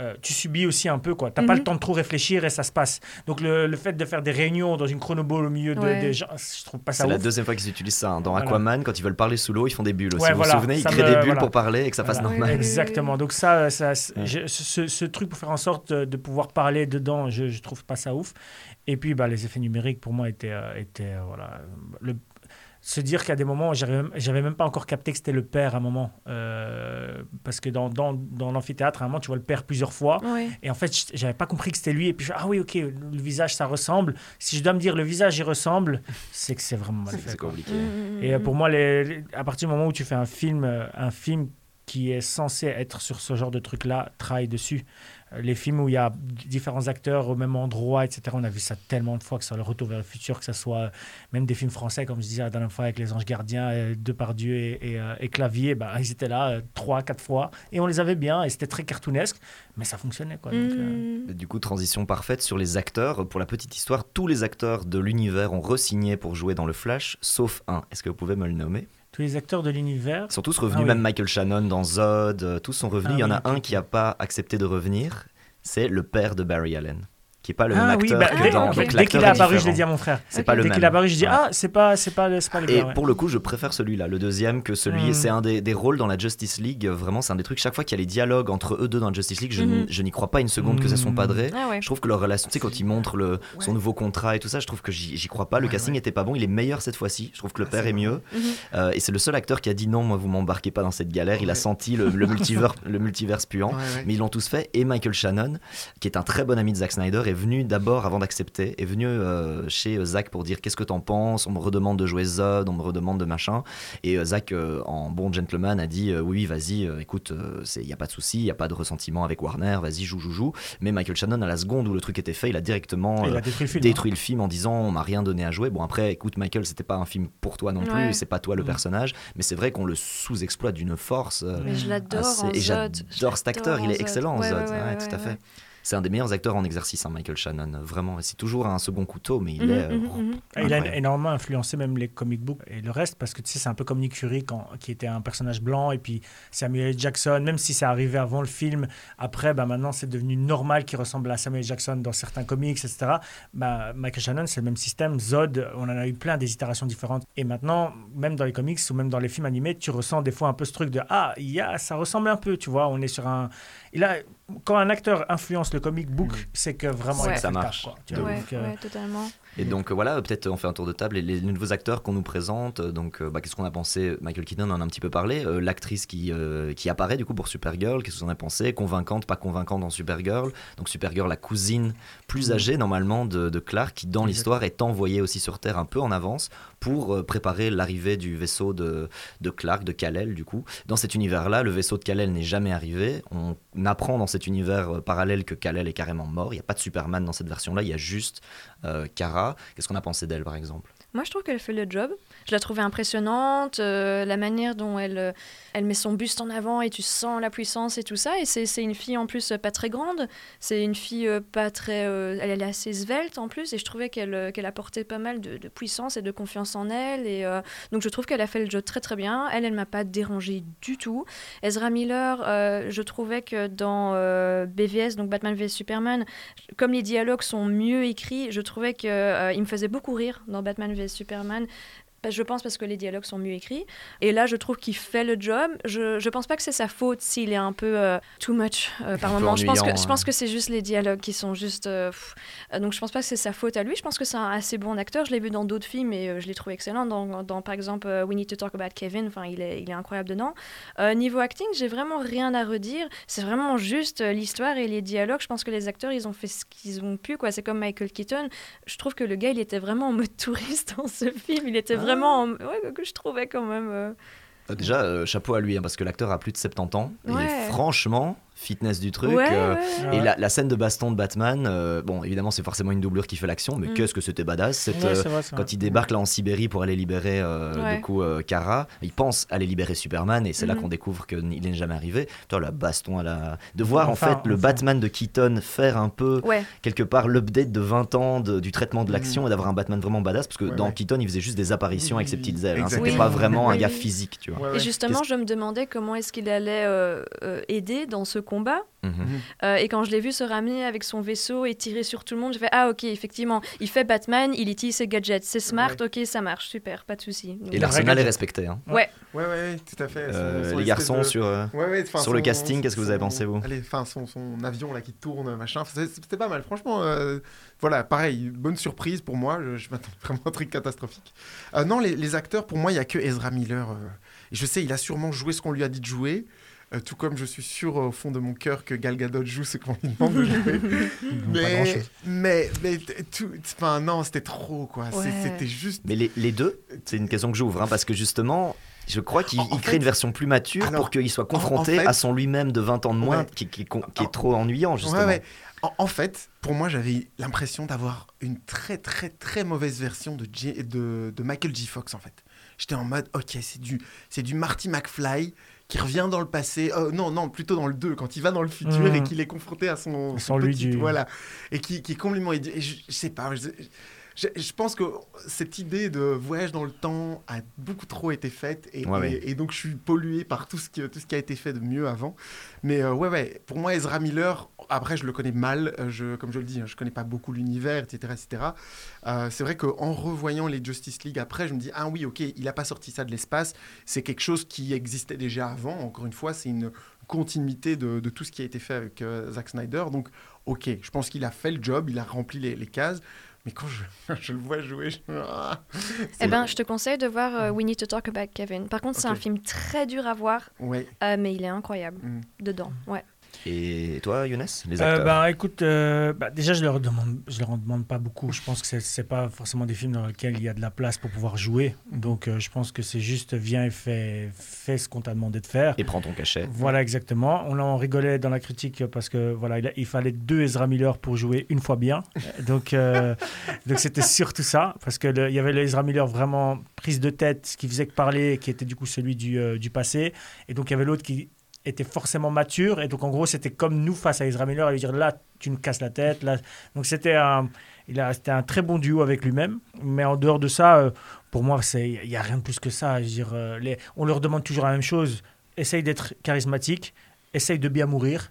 euh, tu subis aussi un peu quoi. T'as pas Mhm. le temps de trop réfléchir et ça se passe. Donc le, le fait de faire des réunions dans une chronoball au milieu de- Ouais. des gens, je trouve pas ça C'est la deuxième fois qu'ils utilisent ça. hein. Dans Voilà. Aquaman, quand ils veulent parler sous l'eau, ils font des bulles aussi. Ouais, vous voilà. vous souvenez Ils Ça créent me- des bulles voilà. pour parler et que ça fasse Voilà. normal. Oui, oui, oui. Exactement. Donc ça, ça Ouais. je- ce, ce truc pour faire en sorte de, de pouvoir parler dedans, je, je trouve pas ça ouf. Et puis bah, les effets numériques pour moi étaient, euh, étaient euh, voilà, le, se dire qu'à des moments, j'avais même, j'avais même pas encore capté que c'était le père à un moment, Euh, parce que dans, dans, dans l'amphithéâtre, à un moment, tu vois le père plusieurs fois. Ouais. Et en fait, j'avais pas compris que c'était lui. Et puis, je fais, ah oui, ok, le visage, ça ressemble. Si je dois me dire le visage, il ressemble, c'est que c'est vraiment mal fait. C'est compliqué. Mm, mm, Et euh, pour moi, les, les- à partir du moment où tu fais un film, euh, un film qui est censé être sur ce genre de truc-là, travaille dessus. Euh, Les films où il y a différents acteurs au même endroit, etc. On a vu ça tellement de fois, que ce soit Le Retour vers le futur, que ce soit euh, même des films français, comme je disais la dernière fois avec Les Anges Gardiens, euh, Depardieu et, et, et Clavier. Bah, ils étaient là euh, trois, quatre fois et on les avait bien et c'était très cartoonesque, mais ça fonctionnait. Quoi, donc, euh, Mm. Et Du coup, transition parfaite sur les acteurs. Pour la petite histoire, tous les acteurs de l'univers ont re-signé pour jouer dans le Flash, sauf un. Est-ce que vous pouvez me le nommer? Tous les acteurs de l'univers. Ils sont tous revenus, Ah oui. même Michael Shannon dans Zod, euh, tous sont revenus. Ah Il y en a un qui n'a pas accepté de revenir. C'est le père de Barry Allen. Qui est pas le Ah même oui, acteur bah, que dès, dans dès qu'il est est apparu, je l'ai dit à mon frère. C'est pas le Dès même. qu'il est apparu, je dis ah, c'est pas, c'est pas, pas le Et gars. ouais. pour le coup, je préfère celui-là, le deuxième, que celui. Mm. C'est un des, des rôles dans la Justice League. Vraiment, c'est un des trucs. Chaque fois qu'il y a les dialogues entre eux deux dans la Justice League, Mhm. je n'y crois pas une seconde que c'est son Mm. padré. Ah ouais. Je trouve que leur relation, tu sais, quand il montre le, son nouveau contrat et tout ça, je trouve que j'y crois pas. Le Ouais, casting ouais. était pas bon. Il est meilleur cette fois-ci. Je trouve que le Ah, père est mieux. Mhm. Euh, et c'est le seul acteur qui a dit non, moi, vous m'embarquez pas dans cette galère. Il a senti le, le multivers, le multiverse puant. Mais ils l'ont tous fait. Et Michael Shannon, qui est un très bon ami de Zack Snyder, venu d'abord, avant d'accepter, est venu euh, chez euh, Zack pour dire qu'est-ce que t'en penses? On me redemande de jouer Zod, on me redemande de machin. Et euh, Zack, euh, en bon gentleman, a dit euh, oui, vas-y, euh, écoute, il y a pas de souci, il y a pas de ressentiment avec Warner, vas-y, joue, joue, joue. Mais Michael Shannon, à la seconde où le truc était fait, il a directement Il euh, a détruit le film. détruit le film en disant on m'a rien donné à jouer. Bon après, écoute Michael, c'était pas un film pour toi non plus, Ouais. c'est pas toi le Mm. personnage, mais c'est vrai qu'on le sous-exploite d'une force. euh, Mais je l'adore assez- et Zod. j'adore cet acteur, il est excellent en Zod, ouais, ouais, ouais, ouais, tout à ouais. fait. C'est un des meilleurs acteurs en exercice, hein, Michael Shannon, vraiment. C'est toujours un second couteau, mais il Mhm, est. euh, mhm, mhm. Et Il a énormément influencé même les comic books et le reste parce que tu sais c'est un peu comme Nick Fury quand, qui était un personnage blanc et puis Samuel L. Jackson même si c'est arrivé avant le film après bah, maintenant c'est devenu normal qu'il ressemble à Samuel L. Jackson dans certains comics etc bah, Michael Shannon c'est le même système Zod on en a eu plein des itérations différentes et maintenant même dans les comics ou même dans les films animés tu ressens des fois un peu ce truc de ah il y a, ça ressemble un peu tu vois on est sur un et là quand un acteur influence le comic book c'est que vraiment Ouais. il a Ça marche. quoi, tu De vois. Ouais, Donc, euh, ouais, totalement. Et donc euh, voilà, peut-être on fait un tour de table et les, les nouveaux acteurs qu'on nous présente. euh, Donc euh, bah, qu'est-ce qu'on a pensé? Michael Keaton en a un petit peu parlé. L'actrice qui, qui apparaît du coup pour Supergirl, qu'est-ce en avez pensé? Convaincante, pas convaincante dans Supergirl. Donc Supergirl, la cousine plus âgée normalement de, de Clark, qui dans l'histoire est envoyée aussi sur Terre un peu en avance pour préparer l'arrivée du vaisseau de, de Clark, de Kal-El du coup. Dans cet univers-là, le vaisseau de Kal-El n'est jamais arrivé. On apprend dans cet univers parallèle que Kal-El est carrément mort. Il n'y a pas de Superman dans cette version-là, il y a juste euh, Kara. Qu'est-ce qu'on a pensé d'elle par exemple? Moi, je trouve qu'elle fait le job. Je la trouvais impressionnante, euh, la manière dont elle, euh, elle met son buste en avant et tu sens la puissance et tout ça. Et c'est une fille en plus pas très grande. C'est une fille euh, pas très. elle, est assez svelte en plus. Et je trouvais qu'elle qu'elle apportait pas mal de, puissance et de confiance en elle. Et donc je trouve qu'elle a fait le job très très bien. Elle, elle m'a pas dérangée du tout. Ezra Miller, je trouvais que dans BVS, donc Batman vs Superman, comme les dialogues sont mieux écrits, je trouvais qu'il me faisait beaucoup rire dans Batman vs Superman. Bah, Je pense parce que les dialogues sont mieux écrits. Et là, je trouve qu'il fait le job. Je, je pense pas que c'est sa faute s'il est un peu euh, too much euh, par moment. Je pense, que, je pense ouais. que c'est juste les dialogues qui sont juste. euh, donc je pense pas que c'est sa faute à lui. Je pense que c'est un assez bon acteur. Je l'ai vu dans d'autres films et je l'ai trouvé excellent. Dans, dans, par exemple We Need to Talk About Kevin, enfin, il, est, il est incroyable dedans. Niveau acting, j'ai vraiment rien à redire. C'est vraiment juste l'histoire et les dialogues. Je pense que les acteurs, ils ont fait ce qu'ils ont pu. quoi. C'est comme Michael Keaton. Je trouve que le gars, il était vraiment en mode touriste dans ce film. Il était vraiment. En- Ouais, que je trouvais quand même. euh, Euh, Déjà, euh, chapeau à lui, hein, parce que l'acteur a plus de 70 ans. Ouais. Et franchement, fitness du truc. ouais, euh, ouais. Et Ouais. la, la scène de baston de Batman, euh, bon, évidemment, c'est forcément une doublure qui fait l'action, mais Mm. qu'est-ce que c'était badass cette, Ouais, euh, vrai. Quand il débarque là en Sibérie pour aller libérer euh, Ouais. du coup euh, Kara, il pense aller libérer Superman et c'est là Mhm. qu'on découvre qu'il n'est jamais arrivé. Toi, la baston à la. De voir Enfin, en fait le enfin. Batman de Keaton faire un peu Ouais, quelque part l'update de 20 ans de- du traitement de l'action Mhm. et d'avoir un Batman vraiment badass parce que Ouais, dans ouais. Keaton il faisait juste des apparitions avec ses petites ailes. hein. C'était pas vraiment un gars physique, tu vois. Ouais, Et justement, je me demandais comment est-ce qu'il allait aider dans ce combat. Mhm. Euh, et quand je l'ai vu se ramener avec son vaisseau et tirer sur tout le monde, j'ai fait Ah, ok, effectivement, il fait Batman, il utilise ses gadgets, c'est smart, ok, ça marche, super, pas de souci. Donc, Et la l'arsenal est respecté. hein. Ouais, Ouais, ouais, ouais, tout à fait. Euh, son les garçons de- sur. euh, Ouais, ouais, enfin, Sur le casting, qu'est-ce que vous avez pensé, vous Allez, enfin, son, son avion là qui tourne, machin, c'était pas mal. Franchement, euh, voilà, pareil, bonne surprise pour moi. Je, je m'attends vraiment à un truc catastrophique. Euh, non, les, les acteurs, pour moi, il y a que Ezra Miller. euh, et je sais, il a sûrement joué ce qu'on lui a dit de jouer. Euh, tout comme je suis sûr euh, au fond de mon cœur que Gal Gadot joue ce qu'on lui demande de jouer. Pas mais, mais, mais, tout, enfin, non, c'était trop, quoi. Ouais. C'était juste. Mais les, les deux, c'est une question que j'ouvre, hein, parce que justement, je crois qu'il crée fait- une version plus mature Alors, pour qu'il soit en confronté fait- à son lui-même de 20 ans de moins, Ouais. qui, qui est trop ennuyant, justement. Ouais, ouais. En, en fait, pour moi, j'avais l'impression d'avoir une très, très, très mauvaise version de, de, de Michael J. Fox, en fait. J'étais en mode, ok, c'est du, c'est du Marty McFly qui revient dans le passé. Oh, non, non, plutôt dans le 2, quand il va dans le futur et qu'il est confronté à son, Son lui petit- du- Voilà. Et qui, qui est complètement idiot. Et je, je sais pas. je- je, je pense que cette idée de voyage dans le temps a beaucoup trop été faite et, Ouais, et- ouais. et donc je suis pollué par tout ce, qui, tout ce qui a été fait de mieux avant. Mais euh, ouais, ouais, pour moi, Ezra Miller, après, je le connais mal, euh, je, comme je le dis, hein, je connais pas beaucoup l'univers, etc. etc. Euh, c'est vrai qu'en revoyant les Justice League après, je me dis, ah oui, ok, il a pas sorti ça de l'espace, c'est quelque chose qui existait déjà avant. Encore une fois, c'est une continuité de, de tout ce qui a été fait avec euh, Zack Snyder. Donc, ok, je pense qu'il a fait le job, il a rempli les, les cases. Mais quand je, je le vois jouer, je... Ah, Eh ben, je te conseille de voir euh, We Need to Talk About Kevin. Par contre, c'est un film très dur à voir, ouais. euh, mais il est incroyable Mm. dedans. Ouais. Et toi, Younes Les Euh, acteurs bah, écoute, euh, bah, déjà, je leur demande, je leur en demande pas beaucoup. Je pense que c'est- c'est pas forcément des films dans lesquels il y a de la place pour pouvoir jouer. Donc, euh, je pense que c'est juste viens et fais, fais ce qu'on t'a demandé de faire. Et prends ton cachet. Voilà, exactement. On en rigolait dans la critique parce que voilà, il, fallait deux Ezra Miller pour jouer une fois bien. Donc, euh, donc c'était surtout ça, parce que le- il y avait le Ezra Miller vraiment prise de tête, ce qui faisait que parler, qui était du coup celui du, du passé, et donc il y avait l'autre qui était forcément mature, et donc en gros c'était comme nous face à Ezra Miller, à lui dire là tu nous casses la tête, là. Donc c'était un, il a, c'était un très bon duo avec lui-même, mais en dehors de ça. euh, pour moi, il n'y a rien de plus que ça. Je veux dire, euh, les, on leur demande toujours la même chose essaye d'être charismatique, essaye de bien mourir.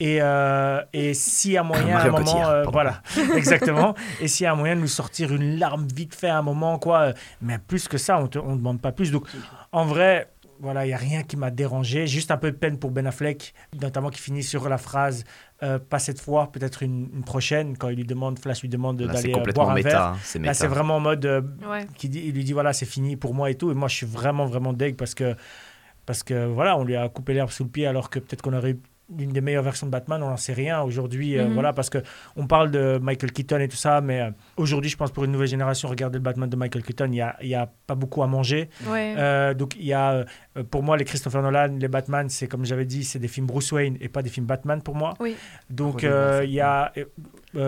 Et, euh, et s'il y a moyen à un moment, euh, voilà, exactement. Et a un moyen de nous sortir une larme vite fait à un moment, quoi. Mais plus que ça, on ne demande pas plus. Donc, en vrai, voilà, il n'y a rien qui m'a dérangé. Juste un peu de peine pour Ben Affleck, notamment qui finit sur la phrase euh, pas cette fois, peut-être une, une prochaine, quand il lui demande, Flash lui demande d'aller euh, boire un verre. méta. hein, C'est Là, méta. c'est vraiment en mode. euh, Ouais. qui dit, il lui dit voilà, c'est fini pour moi et tout. Et moi, je suis vraiment, vraiment deg parce que, parce que voilà, on lui a coupé l'herbe sous le pied alors que peut-être qu'on aurait eu l'une des meilleures versions de Batman, on n'en sait rien aujourd'hui. euh, Mhm. voilà, parce que on parle de Michael Keaton et tout ça, mais euh, aujourd'hui, je pense pour une nouvelle génération, regarder le Batman de Michael Keaton, il n'y a, il y a pas beaucoup à manger. Ouais. Euh, donc, il y a, euh, pour moi, les Christopher Nolan, les Batman, c'est comme j'avais dit, c'est des films Bruce Wayne et pas des films Batman pour moi. Oui. Donc, euh, il y a,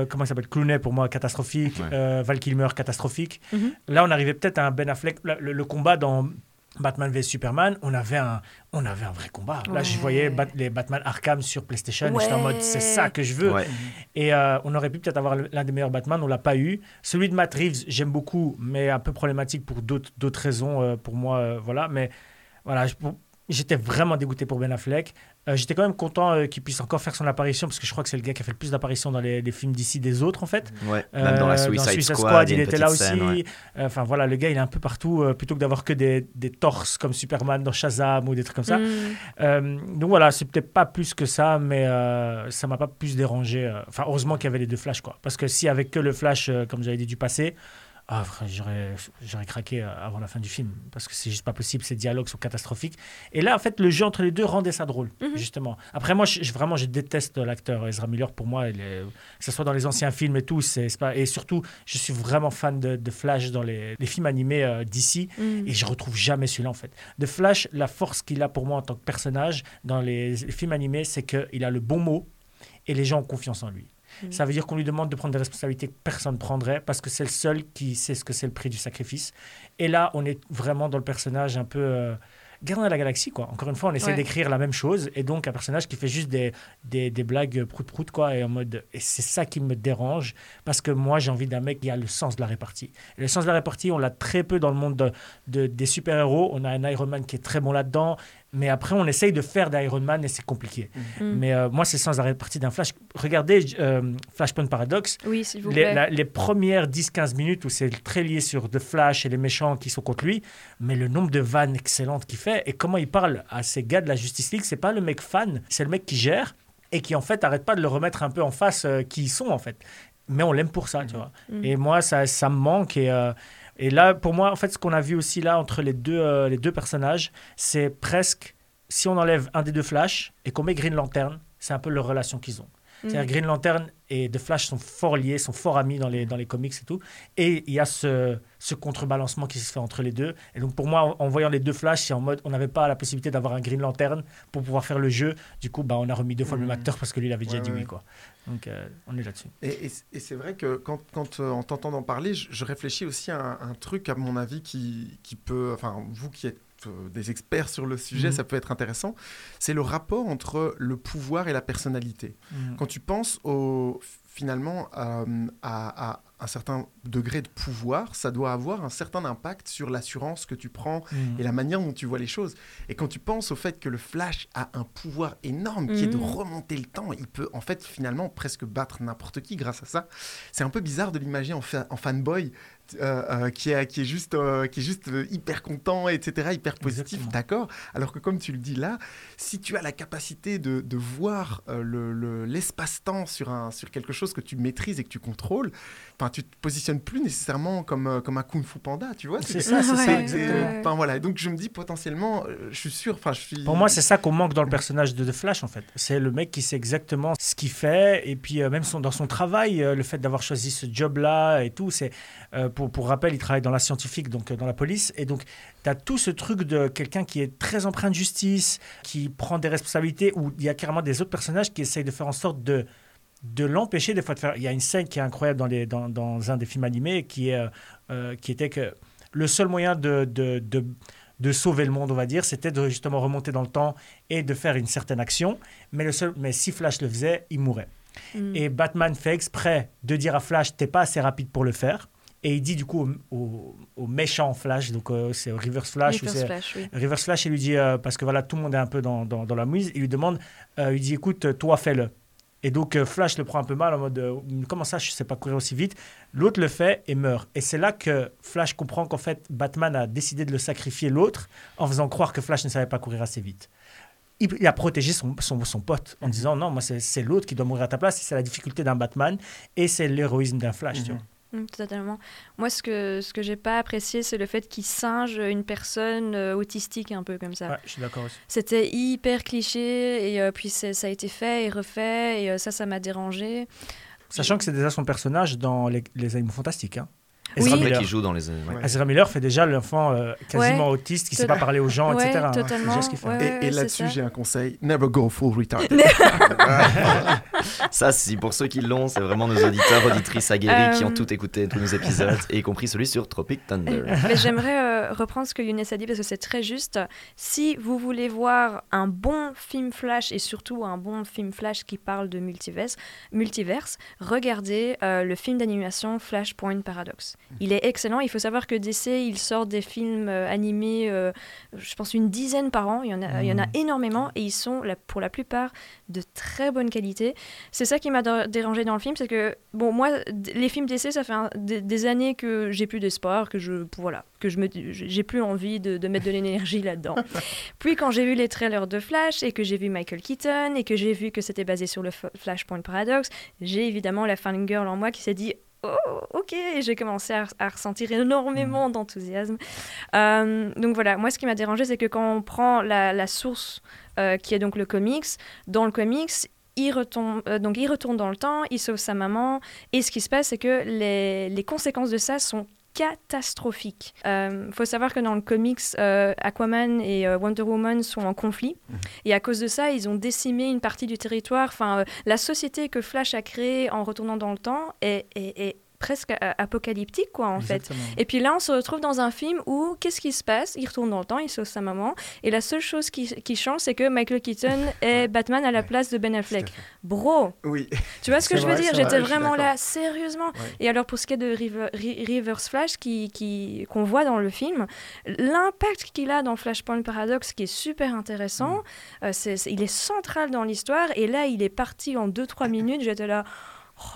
comment il s'appelle Clooney pour moi, catastrophique. Ouais. Euh, Val Kilmer, catastrophique. Mhm. Là, on arrivait peut-être à un Ben Affleck. Le, le- le combat dans Batman vs Superman, on avait un, on avait un vrai combat. Là, je voyais Bat- les Batman Arkham sur PlayStation. J'étais en mode, c'est ça que je veux. Ouais. Et euh, on aurait pu peut-être avoir l'un des meilleurs Batman, on l'a pas eu. Celui de Matt Reeves, j'aime beaucoup, mais un peu problématique pour d'autres d'autres raisons euh, pour moi. euh, voilà, mais voilà, j'étais vraiment dégoûté pour Ben Affleck. Euh, j'étais quand même content euh, qu'il puisse encore faire son apparition parce que je crois que c'est le gars qui a fait le plus d'apparitions dans les, les films d'ici des autres en fait. Ouais. Même dans la Euh, Suicide, Squad, il y a il était là aussi. ouais. Euh, Enfin voilà, le gars il est un peu partout euh, plutôt que d'avoir que des, des torses comme Superman dans Shazam ou des trucs comme ça. Mm. Euh, donc voilà, c'est peut-être pas plus que ça, mais euh, ça m'a pas plus dérangé. euh. Enfin, heureusement qu'il y avait les deux flashs, quoi. Parce que si avec que le flash, euh, comme j'avais dit, du passé, ah, j'aurais, j'aurais craqué euh, avant la fin du film. Parce que c'est juste pas possible, ces dialogues sont catastrophiques. Et là, en fait, le jeu entre les deux rendait ça drôle, Mhm. justement. Après, moi, je, vraiment, je déteste l'acteur Ezra Miller. Pour moi, il est- que ce soit dans les anciens films et tout, c'est, c'est pas... Et surtout, je suis vraiment fan de, de Flash dans les, les films animés euh, d'ici. Mm. Et je retrouve jamais celui-là en fait. De Flash, la force qu'il a pour moi en tant que personnage dans les, les films animés, c'est qu'il a le bon mot et les gens ont confiance en lui. Mhm. Ça veut dire qu'on lui demande de prendre des responsabilités que personne ne prendrait parce que c'est le seul qui sait ce que c'est le prix du sacrifice. Et là, on est vraiment dans le personnage un peu. Euh, Gardien de la galaxie, quoi. Encore une fois, on essaie Ouais. d'écrire la même chose et donc un personnage qui fait juste des, des, des blagues prout-prout, quoi. Et, en mode, et c'est ça qui me dérange parce que moi, j'ai envie d'un mec qui a le sens de la répartie. Et le sens de la répartie, on l'a très peu dans le monde de, de- des super-héros. On a un Iron Man qui est très bon là-dedans. Mais après, on essaye de faire d'Iron Man et c'est compliqué. Mm. Mais euh, moi, c'est de la répartie d'un Flash. Regardez euh, Flashpoint Paradox. Oui, s'il vous Les, plaît. la- les premières 10-15 minutes où c'est très lié sur The Flash et les méchants qui sont contre lui, mais le nombre de vannes excellentes qu'il fait et comment il parle à ces gars de la Justice League, c'est pas le mec fan, c'est le mec qui gère et qui en fait arrête pas de le remettre un peu en face euh, qui ils sont en fait. Mais on l'aime pour ça, tu vois. Mm. Et moi, ça, ça me manque. Et, euh, et là, pour moi, en fait, ce qu'on a vu aussi là entre les deux, euh, personnages, c'est presque, si on enlève un des deux Flash et qu'on met Green Lantern, c'est un peu leur relation qu'ils ont. C'est-à-dire Mm. Green Lantern et The Flash sont fort liés, sont fort amis dans les, dans les comics et tout. Et il y a ce, ce contrebalancement qui se fait entre les deux. Et donc pour moi, en, en voyant les deux Flash, c'est en mode, on n'avait pas la possibilité d'avoir un Green Lantern pour pouvoir faire le jeu. Du coup, bah, on a remis deux fois le même Mhm. acteur parce que lui, il avait déjà Ouais, dit ouais, oui. Quoi. Donc euh, on est là-dessus. Et, et- et c'est vrai que quand, quand euh, en t'entendant parler, je, je réfléchis aussi à un, un truc, à mon avis, qui, qui peut, enfin, vous qui êtes des experts sur le sujet, Mhm. ça peut être intéressant, c'est le rapport entre le pouvoir et la personnalité. Quand tu penses au, finalement euh, à, à- un certain degré de pouvoir, ça doit avoir un certain impact sur l'assurance que tu prends Mm. et la manière dont tu vois les choses. Et quand tu penses au fait que le Flash a un pouvoir énorme qui est de Mhm. remonter le temps, il peut en fait finalement presque battre n'importe qui grâce à ça. C'est un peu bizarre de l'imaginer en, fa- en fanboy euh, euh, qui, est, qui est juste, euh, qui est juste hyper content, etc., hyper positif, d'accord? Alors que comme tu le dis là, si tu as la capacité de, de voir euh, le- le- l'espace-temps sur, un, sur quelque chose que tu maîtrises et que tu contrôles, tu te positionnes plus nécessairement comme, comme un kung fu panda, tu vois C'est ça, c'est ça, Ouais, voilà, donc je me dis potentiellement, je suis sûr, enfin je suis... Pour moi, c'est ça qu'on manque dans le personnage de The Flash, en fait. C'est le mec qui sait exactement ce qu'il fait, et puis même son, dans son travail, le fait d'avoir choisi ce job-là et tout, c'est pour, pour rappel, il travaille dans la scientifique, donc euh, dans la police, et donc tu as tout ce truc de quelqu'un qui est très empreint de justice, qui prend des responsabilités, où il y a carrément des autres personnages qui essayent de faire en sorte de de l'empêcher des fois de faire. Il y a une scène qui est incroyable dans, les, dans, dans un des films animés qui, est, euh, euh, qui était que le seul moyen de, de, de, de sauver le monde, on va dire, c'était de justement remonter dans le temps et de faire une certaine action. Mais, le seul, mais si Flash le faisait, il mourrait. Mm. Et Batman fait exprès de dire à Flash, t'es pas assez rapide pour le faire. Et il dit du coup au, au- au méchant Flash, donc euh, c'est Reverse Flash, ou Reverse c'est Flash, oui. Reverse Flash, il lui dit, euh, parce que voilà, tout le monde est un peu dans, dans, dans la mouise, il lui demande, euh, il dit, écoute, toi, fais-le. Et donc, euh, Flash le prend un peu mal en mode, euh, comment ça, je sais pas courir aussi vite? L'autre le fait et meurt. Et c'est là que Flash comprend qu'en fait, Batman a décidé de le sacrifier l'autre en faisant croire que Flash ne savait pas courir assez vite. Il, a protégé son, son, son pote en disant, non, moi, c'est c'est l'autre qui doit mourir à ta place, c'est la difficulté d'un Batman et c'est l'héroïsme d'un Flash, tu Mhm. vois. Mm, Totalement. Moi, ce que, ce que j'ai pas apprécié, c'est le fait qu'il singe une personne euh, autistique un peu comme ça. Ouais, je suis d'accord aussi. C'était hyper cliché et euh, puis ça a été fait et refait et euh, ça, ça m'a dérangé. Sachant que c'est déjà son personnage dans Les, les Animaux Fantastiques. Hein. Oui. Ezra mec Miller. qui joue dans les. ouais. Ouais. Ezra Miller fait déjà l'enfant euh, quasiment Ouais. autiste qui ne sait pas parler aux gens, Ouais, etc. hein. C'est totalement. déjà ce qu'il fait. Ouais, Et, là-dessus, j'ai un conseil, never go full retard. Ça, si pour ceux qui l'ont, c'est vraiment nos auditeurs, auditrices aguerris qui ont Euh, tout écouté, tous nos épisodes, et y compris celui sur Tropic Thunder. Mais j'aimerais euh, reprendre ce que Younes a dit parce que c'est très juste. Si vous voulez voir un bon film Flash et surtout un bon film Flash qui parle de multiverse, multiverse regardez euh, le film d'animation Flashpoint Paradox. Il est excellent. Il faut savoir que DC, il sort des films euh, animés, euh, je pense une dizaine par an. Il y en a, il y en a énormément et ils sont la- pour la plupart de très bonne qualité. C'est ça qui m'a dé- dérangé dans le film, c'est que bon moi les films d'essai ça fait un- des, des années que j'ai plus d'espoir, que je voilà, que je me j'ai plus envie de, de mettre de l'énergie là-dedans. Puis quand j'ai vu les trailers de Flash et que j'ai vu Michael Keaton et que j'ai vu que c'était basé sur le Flashpoint Paradox, j'ai évidemment la fangirl en moi qui s'est dit Oh, ok, et j'ai commencé à, à ressentir énormément d'enthousiasme. Euh, donc voilà, moi ce qui m'a dérangé, c'est que quand on prend la, la source euh, qui est donc le comics, dans le comics, il retombe, euh, donc il retourne dans le temps, il sauve sa maman, et ce qui se passe, c'est que les, les conséquences de ça sont catastrophiques. Il faut savoir que dans le comics, euh, Aquaman et euh, Wonder Woman sont en conflit, et à cause de ça, ils ont décimé une partie du territoire. Enfin, euh, la société que Flash a créée en retournant dans le temps est, est- est presque apocalyptique, quoi, en fait. Et puis là, on se retrouve dans un film où qu'est-ce qui se passe? Il retourne dans le temps, il sauve sa maman. Et la seule chose qui, qui change, c'est que Michael Keaton est Batman à la place de Ben Affleck. Bro, Oui, tu vois ce que je veux vrai, dire? J'étais vrai, vraiment là, sérieusement. Et alors, pour ce qui est de River- Ri- Reverse Flash, qui, qui, qu'on voit dans le film, l'impact qu'il a dans Flashpoint Paradox, qui est super intéressant, Mm. euh, il est central dans l'histoire. Et là, il est parti en 2-3 minutes. J'étais là,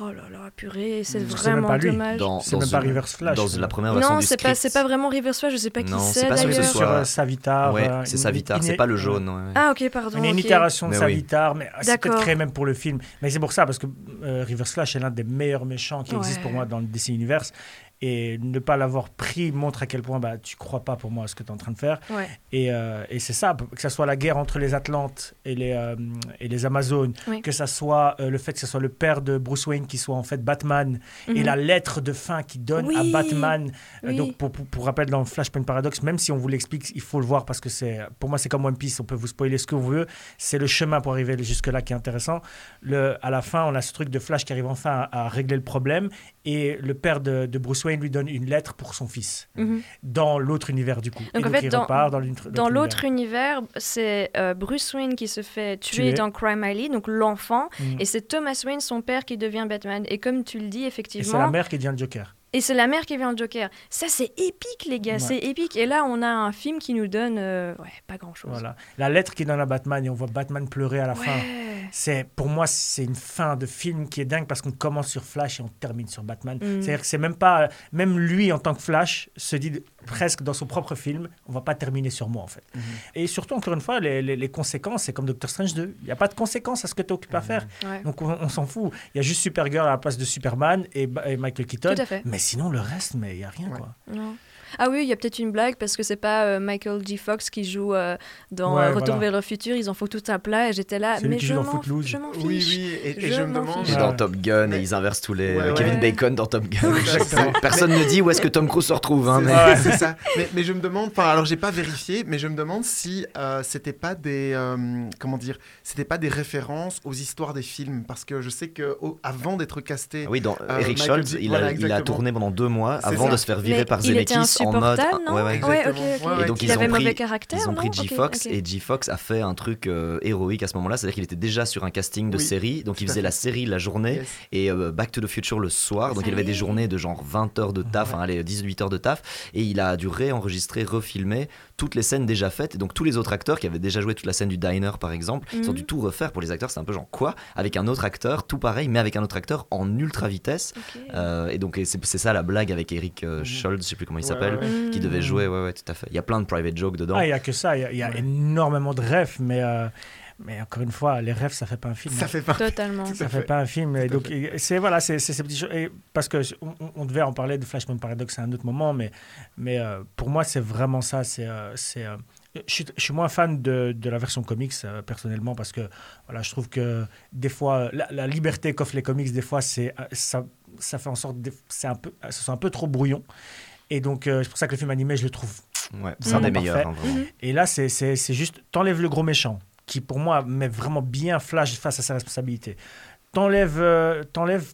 oh là là, purée, c'est. C'est vraiment pas lui. dommage. Dans, C'est dans même pas Reverse Flash. Dans c'est- la première version Non, du c'est pas, c'est pas vraiment Reverse Flash, je sais pas qui Non, c'est c'est d'ailleurs. soit- sur euh, Savitar. Ouais, euh, c'est Savitar, c'est pas le jaune. ouais, ouais. Ah ok, pardon. Il y a une itération de Mais oui. Savitar, mais c'est peut-être créé même pour le film. Mais c'est pour ça, parce que euh, Reverse Flash est l'un des meilleurs méchants qui Ouais. existent pour moi dans le DC Universe. Et ne pas l'avoir pris montre à quel point bah, tu crois pas pour moi à ce que tu es en train de faire. Ouais. Et, euh, et c'est ça, que ce soit la guerre entre les Atlantes et les, euh, et les Amazones, Oui. que ce soit euh, le fait que ce soit le père de Bruce Wayne qui soit en fait Batman, et Mhm. la lettre de fin qu'il donne à. Batman. Oui. donc, pour, pour, pour rappel, dans Flashpoint Paradox, même si on vous l'explique, il faut le voir parce que c'est, pour moi, c'est comme One Piece, on peut vous spoiler ce que vous veut. C'est le chemin pour arriver jusque-là qui est intéressant. Le, à la fin, on a ce truc de Flash qui arrive enfin à, à régler le problème. Et le père de, de Bruce Wayne lui donne une lettre pour son fils Mhm. dans l'autre univers du coup. Et Donc, en fait, il dans- repart dans l'autre univers. c'est euh, Bruce Wayne qui se fait tuer Tuer. dans Crime Alley, donc l'enfant, Mhm. et c'est Thomas Wayne, son père, qui devient Batman. Et comme tu le dis, Et c'est la effectivement, mère qui devient le Joker. Et c'est la mère qui devient le Joker. Ça, c'est épique, les gars, Ouais. c'est épique. Et là, on a un film qui nous donne, euh, ouais, pas grand-chose. Voilà. La lettre qu'il donne à Batman et on voit Batman pleurer à la fin. C'est pour moi c'est une fin de film qui est dingue parce qu'on commence sur Flash et on termine sur Batman. Mm. C'est-à-dire que c'est même pas même lui en tant que Flash se dit presque dans son propre film, on va pas terminer sur moi en fait. Mhm. Et surtout encore une fois les, les- les conséquences, c'est comme Doctor Strange 2, il y a pas de conséquences à ce que tu occupes à faire. Ouais. Donc on, on s'en fout. Il y a juste Supergirl à la place de Superman et, Michael Keaton. Tout à fait. Mais sinon le reste mais il y a rien Ouais. quoi. Non. Ah oui, il y a peut-être une blague parce que c'est pas euh, Michael G. Fox qui joue euh, dans Ouais, euh, Retour voilà. vers le futur. Ils en font tout un plat et j'étais là. Mais je m'en fiche. Oui, oui, et, et Je je, me demande. Et dans. Top Gun, Mais- et ils inversent tous les. Ouais, ouais. Kevin Bacon dans Top Gun. Personne ne dit où est-ce que Tom Cruise se retrouve. Hein, C'est mais... ça, Ouais. c'est ça. Mais, mais je me demande, enfin, alors j'ai pas vérifié, mais je me demande si euh, c'était pas des, euh, comment dire, c'était pas des références aux histoires des films, parce que je sais que au- avant d'être casté, Ah Oui, dans Euh, Eric Scholz, il, a, il a tourné pendant deux mois avant de se faire virer par Zemeckis en mode. insupportable, non Ouais, ouais. Ouais, ok, ok. Ouais, ouais. Et donc il ils avait ont mauvais pris, caractère. ils ont pris non G. Ok, Fox ok. et G. Fox a fait un truc euh, héroïque à ce moment-là, c'est-à-dire qu'il était déjà sur un casting de Oui, série, donc il faisait la série la journée Yes. et euh, Back to the Future le soir, donc Ça il avait des journées de genre 20 heures de taf, enfin allez 18 heures de taf, et il a dû réenregistrer, refilmer toutes les scènes déjà faites, et donc tous les autres acteurs qui avaient déjà joué toute la scène du diner par exemple, ils ont Mhm. dû tout refaire pour les acteurs, c'est un peu genre quoi Avec un autre acteur, tout pareil, mais avec un autre acteur en ultra vitesse. Euh, et donc c'est ça la blague avec Eric euh, Mhm. Scholz, je sais plus comment il s'appelle, ouais, qui devait jouer, ouais ouais tout à fait. Il y a plein de private jokes dedans. Ah, il y a que ça, il y a, il y a Ouais. énormément de rêves mais euh, mais encore une fois, les rêves ça fait pas un film. Ça hein. fait pas. Totalement. Ça fait fait. pas un film. Et donc, c'est voilà, c'est ces petits choses. et Parce que on, on devait en parler de Flashpoint Paradox à un autre moment, mais mais euh, pour moi c'est vraiment ça. C'est euh, c'est euh, je suis, je suis moins fan de, de la version comics euh, personnellement parce que voilà, je trouve que des fois la, la liberté qu'offrent les comics des fois c'est ça ça fait en sorte c'est un peu ce sont un peu trop brouillon. Et donc euh, c'est pour ça que le film animé je le trouve Ouais, c'est un des meilleurs. hein, et là, c'est- juste, t'enlèves le gros méchant, qui pour moi met vraiment bien Flash face à sa responsabilité. T'enlèves euh,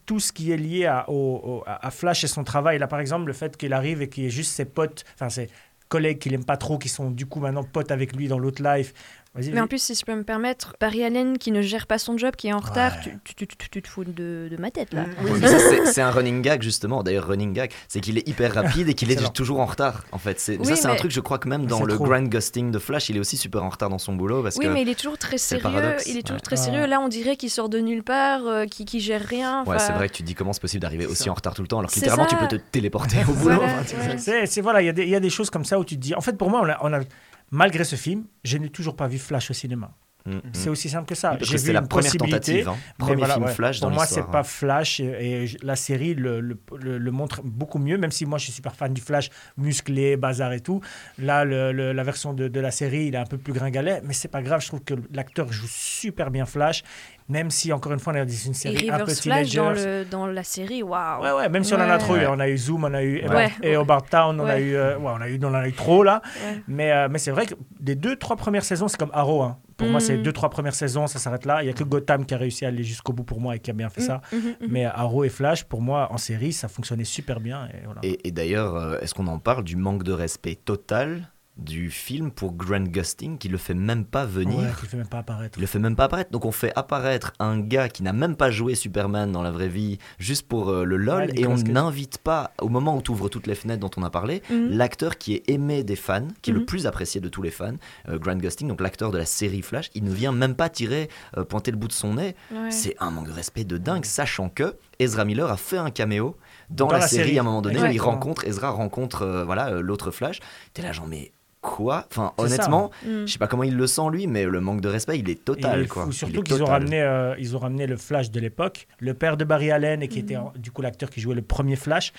tout ce qui est lié à, au- au- à Flash et son travail. Là, par exemple, le fait qu'il arrive et qu'il y ait juste ses potes, enfin ses collègues qu'il aime pas trop, qui sont du coup maintenant potes avec lui dans l'autre life. Vas-y, Mais en plus, si je peux me permettre, Barry Allen qui ne gère pas son job, qui est en retard, Ouais. tu, tu, tu- tu- tu te fous de, de ma tête là. Oui, Ouais, mais ça, c'est- c'est un running gag justement. D'ailleurs, running gag, c'est qu'il est hyper rapide et qu'il est Excellent. toujours en retard. En fait, c'est Oui, ça, c'est un mais- truc. Je crois que même dans C'est le trop. Grand Ghosting de Flash, il est aussi super en retard dans son boulot parce Oui, que mais il est toujours très c'est le sérieux. paradoxe, Il est toujours ouais. très sérieux. Là, on dirait qu'il sort de nulle part, euh, qu'il qu'il gère rien. ouais, enfin, c'est vrai que tu te dis comment c'est possible d'arriver aussi ça. en retard tout le temps alors que C'est littéralement tu peux te téléporter au boulot. Voilà, ouais. C'est, c'est- voilà, il y, a des- il y a des choses comme ça où tu te dis. En fait, pour moi, on a, on a- malgré ce film, je n'ai toujours pas vu Flash au cinéma. Mm, mm. C'est aussi simple que ça. J'ai vu c'est la une première possibilité. tentative, hein. Premier voilà, film ouais. Flash dans Pour moi, c'est l'histoire. pas hein. Flash et, la série le, le, le- le montre beaucoup mieux, même si moi je suis super fan du Flash musclé, bazar et tout. Là, la version de, de la série, il est un peu plus gringalet, mais c'est pas grave. Je trouve que l'acteur joue super bien Flash, même si encore une fois, on est dans une Et série un peu Flash dans, le, dans la série, waouh. Ouais, ouais, même si on en a Ouais. trop eu. Ouais. On a eu Zoom, on a eu Ouais. et Hobart Town, on a Ouais. eu, euh, ouais, on a eu, on en a eu trop là. Ouais. Mais, euh, mais c'est vrai que des deux, trois premières saisons, c'est comme Arrow. hein. Pour moi, c'est Mm. deux, trois premières saisons, ça s'arrête là. Il y a que Gotham qui a réussi à aller jusqu'au bout pour moi et qui a bien fait ça. Mhm, mhm, mhm. Mais Arrow et Flash, pour moi, en série, ça fonctionnait super bien. Et voilà. Et, et d'ailleurs, euh, est-ce qu'on en parle du manque de respect total du film pour Grant Gustin qui le fait même pas venir Ouais, tu le fais même pas apparaître. Il le fait même pas apparaître. Donc on fait apparaître un gars qui n'a même pas joué Superman dans la vraie vie juste pour euh, le LOL Ouais, et on n'invite pas, au moment où tu ouvres toutes les fenêtres dont on a parlé, Mhm. l'acteur qui est aimé des fans, qui est le Mhm. plus apprécié de tous les fans, euh, Grant Gustin, donc l'acteur de la série Flash, il ne vient même pas tirer, euh, pointer le bout de son nez. Ouais. C'est un manque de respect de dingue, sachant que Ezra Miller a fait un caméo dans, Dans la, la série, série. à un moment donné où il rencontre, Ezra rencontre euh, voilà euh, l'autre Flash. T'es là genre mais quoi Enfin honnêtement, Mm. je sais pas comment il le sent lui, mais le manque de respect il est total Il est quoi. fou. Il Surtout qu'ils ont ramené, euh, ils ont ramené le Flash de l'époque, le père de Barry Allen et qui était en- du coup l'acteur qui jouait le premier Flash.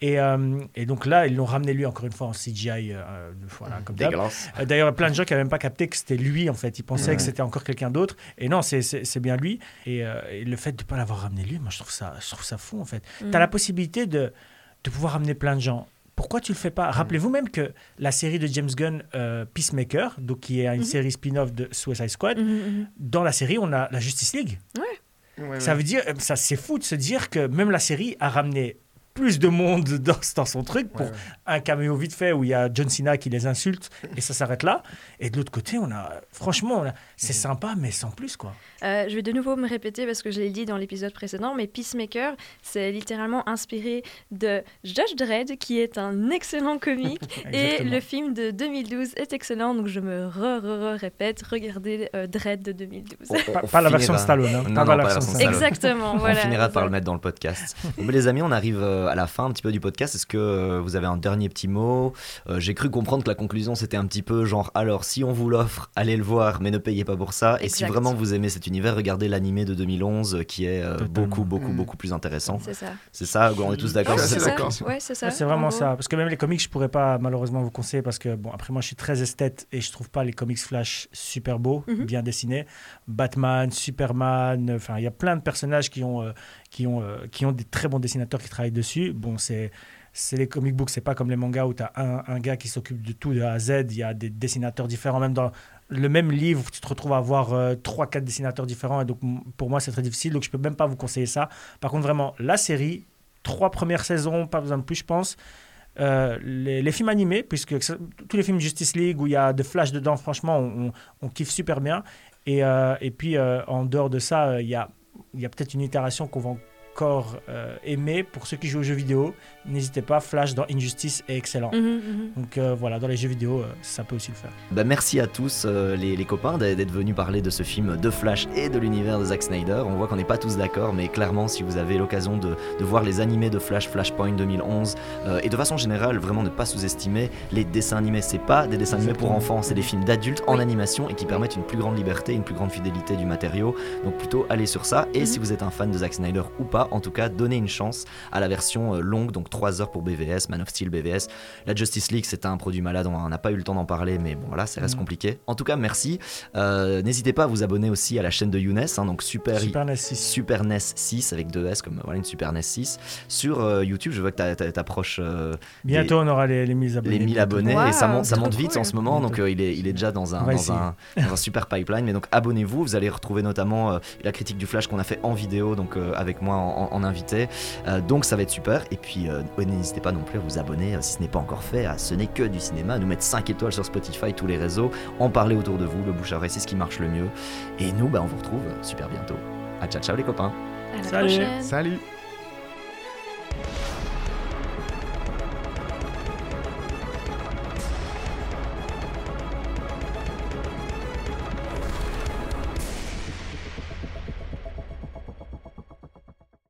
Et, euh, et donc là, ils l'ont ramené lui encore une fois en CGI, euh, voilà, comme. Euh, D'ailleurs, plein de gens qui n'avaient même pas capté que c'était lui, en fait. Ils pensaient que c'était encore quelqu'un d'autre. Et non, c'est- bien lui. Et, euh, et le fait de ne pas l'avoir ramené lui, moi, je trouve ça, je trouve ça fou, en fait. Mm. Tu as la possibilité de, de pouvoir ramener plein de gens. Pourquoi tu le fais pas? Rappelez-vous même que la série de James Gunn, euh, Peacemaker, donc qui est une Mhm. série spin-off de Suicide Squad, Mhm, mhm. dans la série, on a la Justice League. Ouais, Ça ouais. veut dire, ça c'est fou de se dire que même la série a ramené plus de monde dans, dans son truc pour Ouais, ouais. un caméo vite fait où il y a John Cena qui les insulte et ça s'arrête là. Et de l'autre côté, on a, franchement, on c'est sympa, mais sans plus quoi. Euh, je vais de nouveau me répéter parce que je l'ai dit dans l'épisode précédent, mais Peacemaker, c'est littéralement inspiré de Judge Dredd, qui est un excellent comique, et le film de 2012 est excellent, donc je me re, re, re répète, regardez euh, Dredd de 2012. On- on- Pas, on pas la version Stallone. hein. Non, pas non, la pas la version Stallone. Exactement, On voilà. finira par le mettre dans le podcast. Mais les amis, on arrive euh, à la fin un petit peu du podcast. Est-ce que euh, vous avez un dernier petit mot? Euh, J'ai cru comprendre que la conclusion c'était un petit peu genre alors si on vous l'offre, allez le voir, mais ne payez pas pour ça. Et si vraiment vous aimez cet univers, regardez l'animé de 2011 euh, qui est euh, beaucoup beaucoup Mm. beaucoup plus intéressant. C'est ça. C'est ça, on est tous d'accord c'est ça. Ouais, c'est ça. C'est vraiment ça. Parce que même les comics, je pourrais pas malheureusement vous conseiller parce que, bon, après moi, je suis très esthète et je trouve pas les comics Flash super beaux, Mhm. bien dessinés. Batman, Superman, enfin, il y a plein de personnages qui ont, euh, qui, ont, euh, qui ont des très bons dessinateurs qui travaillent dessus. Bon, c'est. C'est les comic books, c'est pas comme les mangas où tu as un, un gars qui s'occupe de tout de A à Z. Il y a des dessinateurs différents, même dans le même livre, tu te retrouves à avoir euh, trois, quatre dessinateurs différents. Et donc, pour moi, c'est très difficile. Donc, je peux même pas vous conseiller ça. Par contre, vraiment, la série, trois premières saisons, pas besoin de plus, je pense. Euh, les, films animés, puisque tous les films Justice League où il y a de Flash dedans, franchement, on, on- kiffe super bien. Et, euh, et puis, en dehors de ça, il y a, il y a peut-être une itération qu'on va euh, aimer. Pour ceux qui jouent aux jeux vidéo, n'hésitez pas, Flash dans Injustice est excellent. Mhm, mhm. Donc euh, voilà, dans les jeux vidéo, euh, ça peut aussi le faire. Bah, merci à tous euh, les, les copains d'être venus parler de ce film de Flash et de l'univers de Zack Snyder. On voit qu'on n'est pas tous d'accord, mais clairement, si vous avez l'occasion de, de voir les animés de Flash, Flashpoint 2011, euh, et de façon générale, vraiment ne pas sous-estimer les dessins animés. C'est pas des dessins animés pour enfants, c'est des films d'adultes en animation et qui permettent une plus grande liberté, une plus grande fidélité du matériau. Donc plutôt allez sur ça. Et Mhm. si vous êtes un fan de Zack Snyder ou pas, en tout cas, donnez une chance à la version euh, longue, donc 3 heures pour BVS, Man of Steel BVS. La Justice League, c'est un produit malade, on n'a pas eu le temps d'en parler, mais bon voilà, ça reste Mhm. compliqué. En tout cas, merci. Euh, N'hésitez pas à vous abonner aussi à la chaîne de Younes, hein, donc Super, Super NES 6. Super NES 6 avec deux S, comme voilà une Super NES 6. Sur euh, YouTube, je vois que tu approches Bientôt, on aura les, les 1000 abonnés. les 1000 bientôt. abonnés Wow, et ça monte, ça monte vite cool. en ce moment, donc Bientôt. il, est, il est déjà dans un, dans un, dans un super pipeline. Mais donc abonnez-vous, vous allez retrouver notamment la critique du Flash qu'on a fait en vidéo, donc avec moi en, en invité. Euh, donc ça va être super. Et puis euh, n'hésitez pas non plus à vous abonner euh, si ce n'est pas encore fait à Ce n'est que du cinéma, à nous mettre 5 étoiles sur Spotify, tous les réseaux, en parler autour de vous. Le bouche à oreille, c'est ce qui marche le mieux. Et nous, bah, on vous retrouve super bientôt. À ciao ciao les copains. À la Salut. prochaine. Salut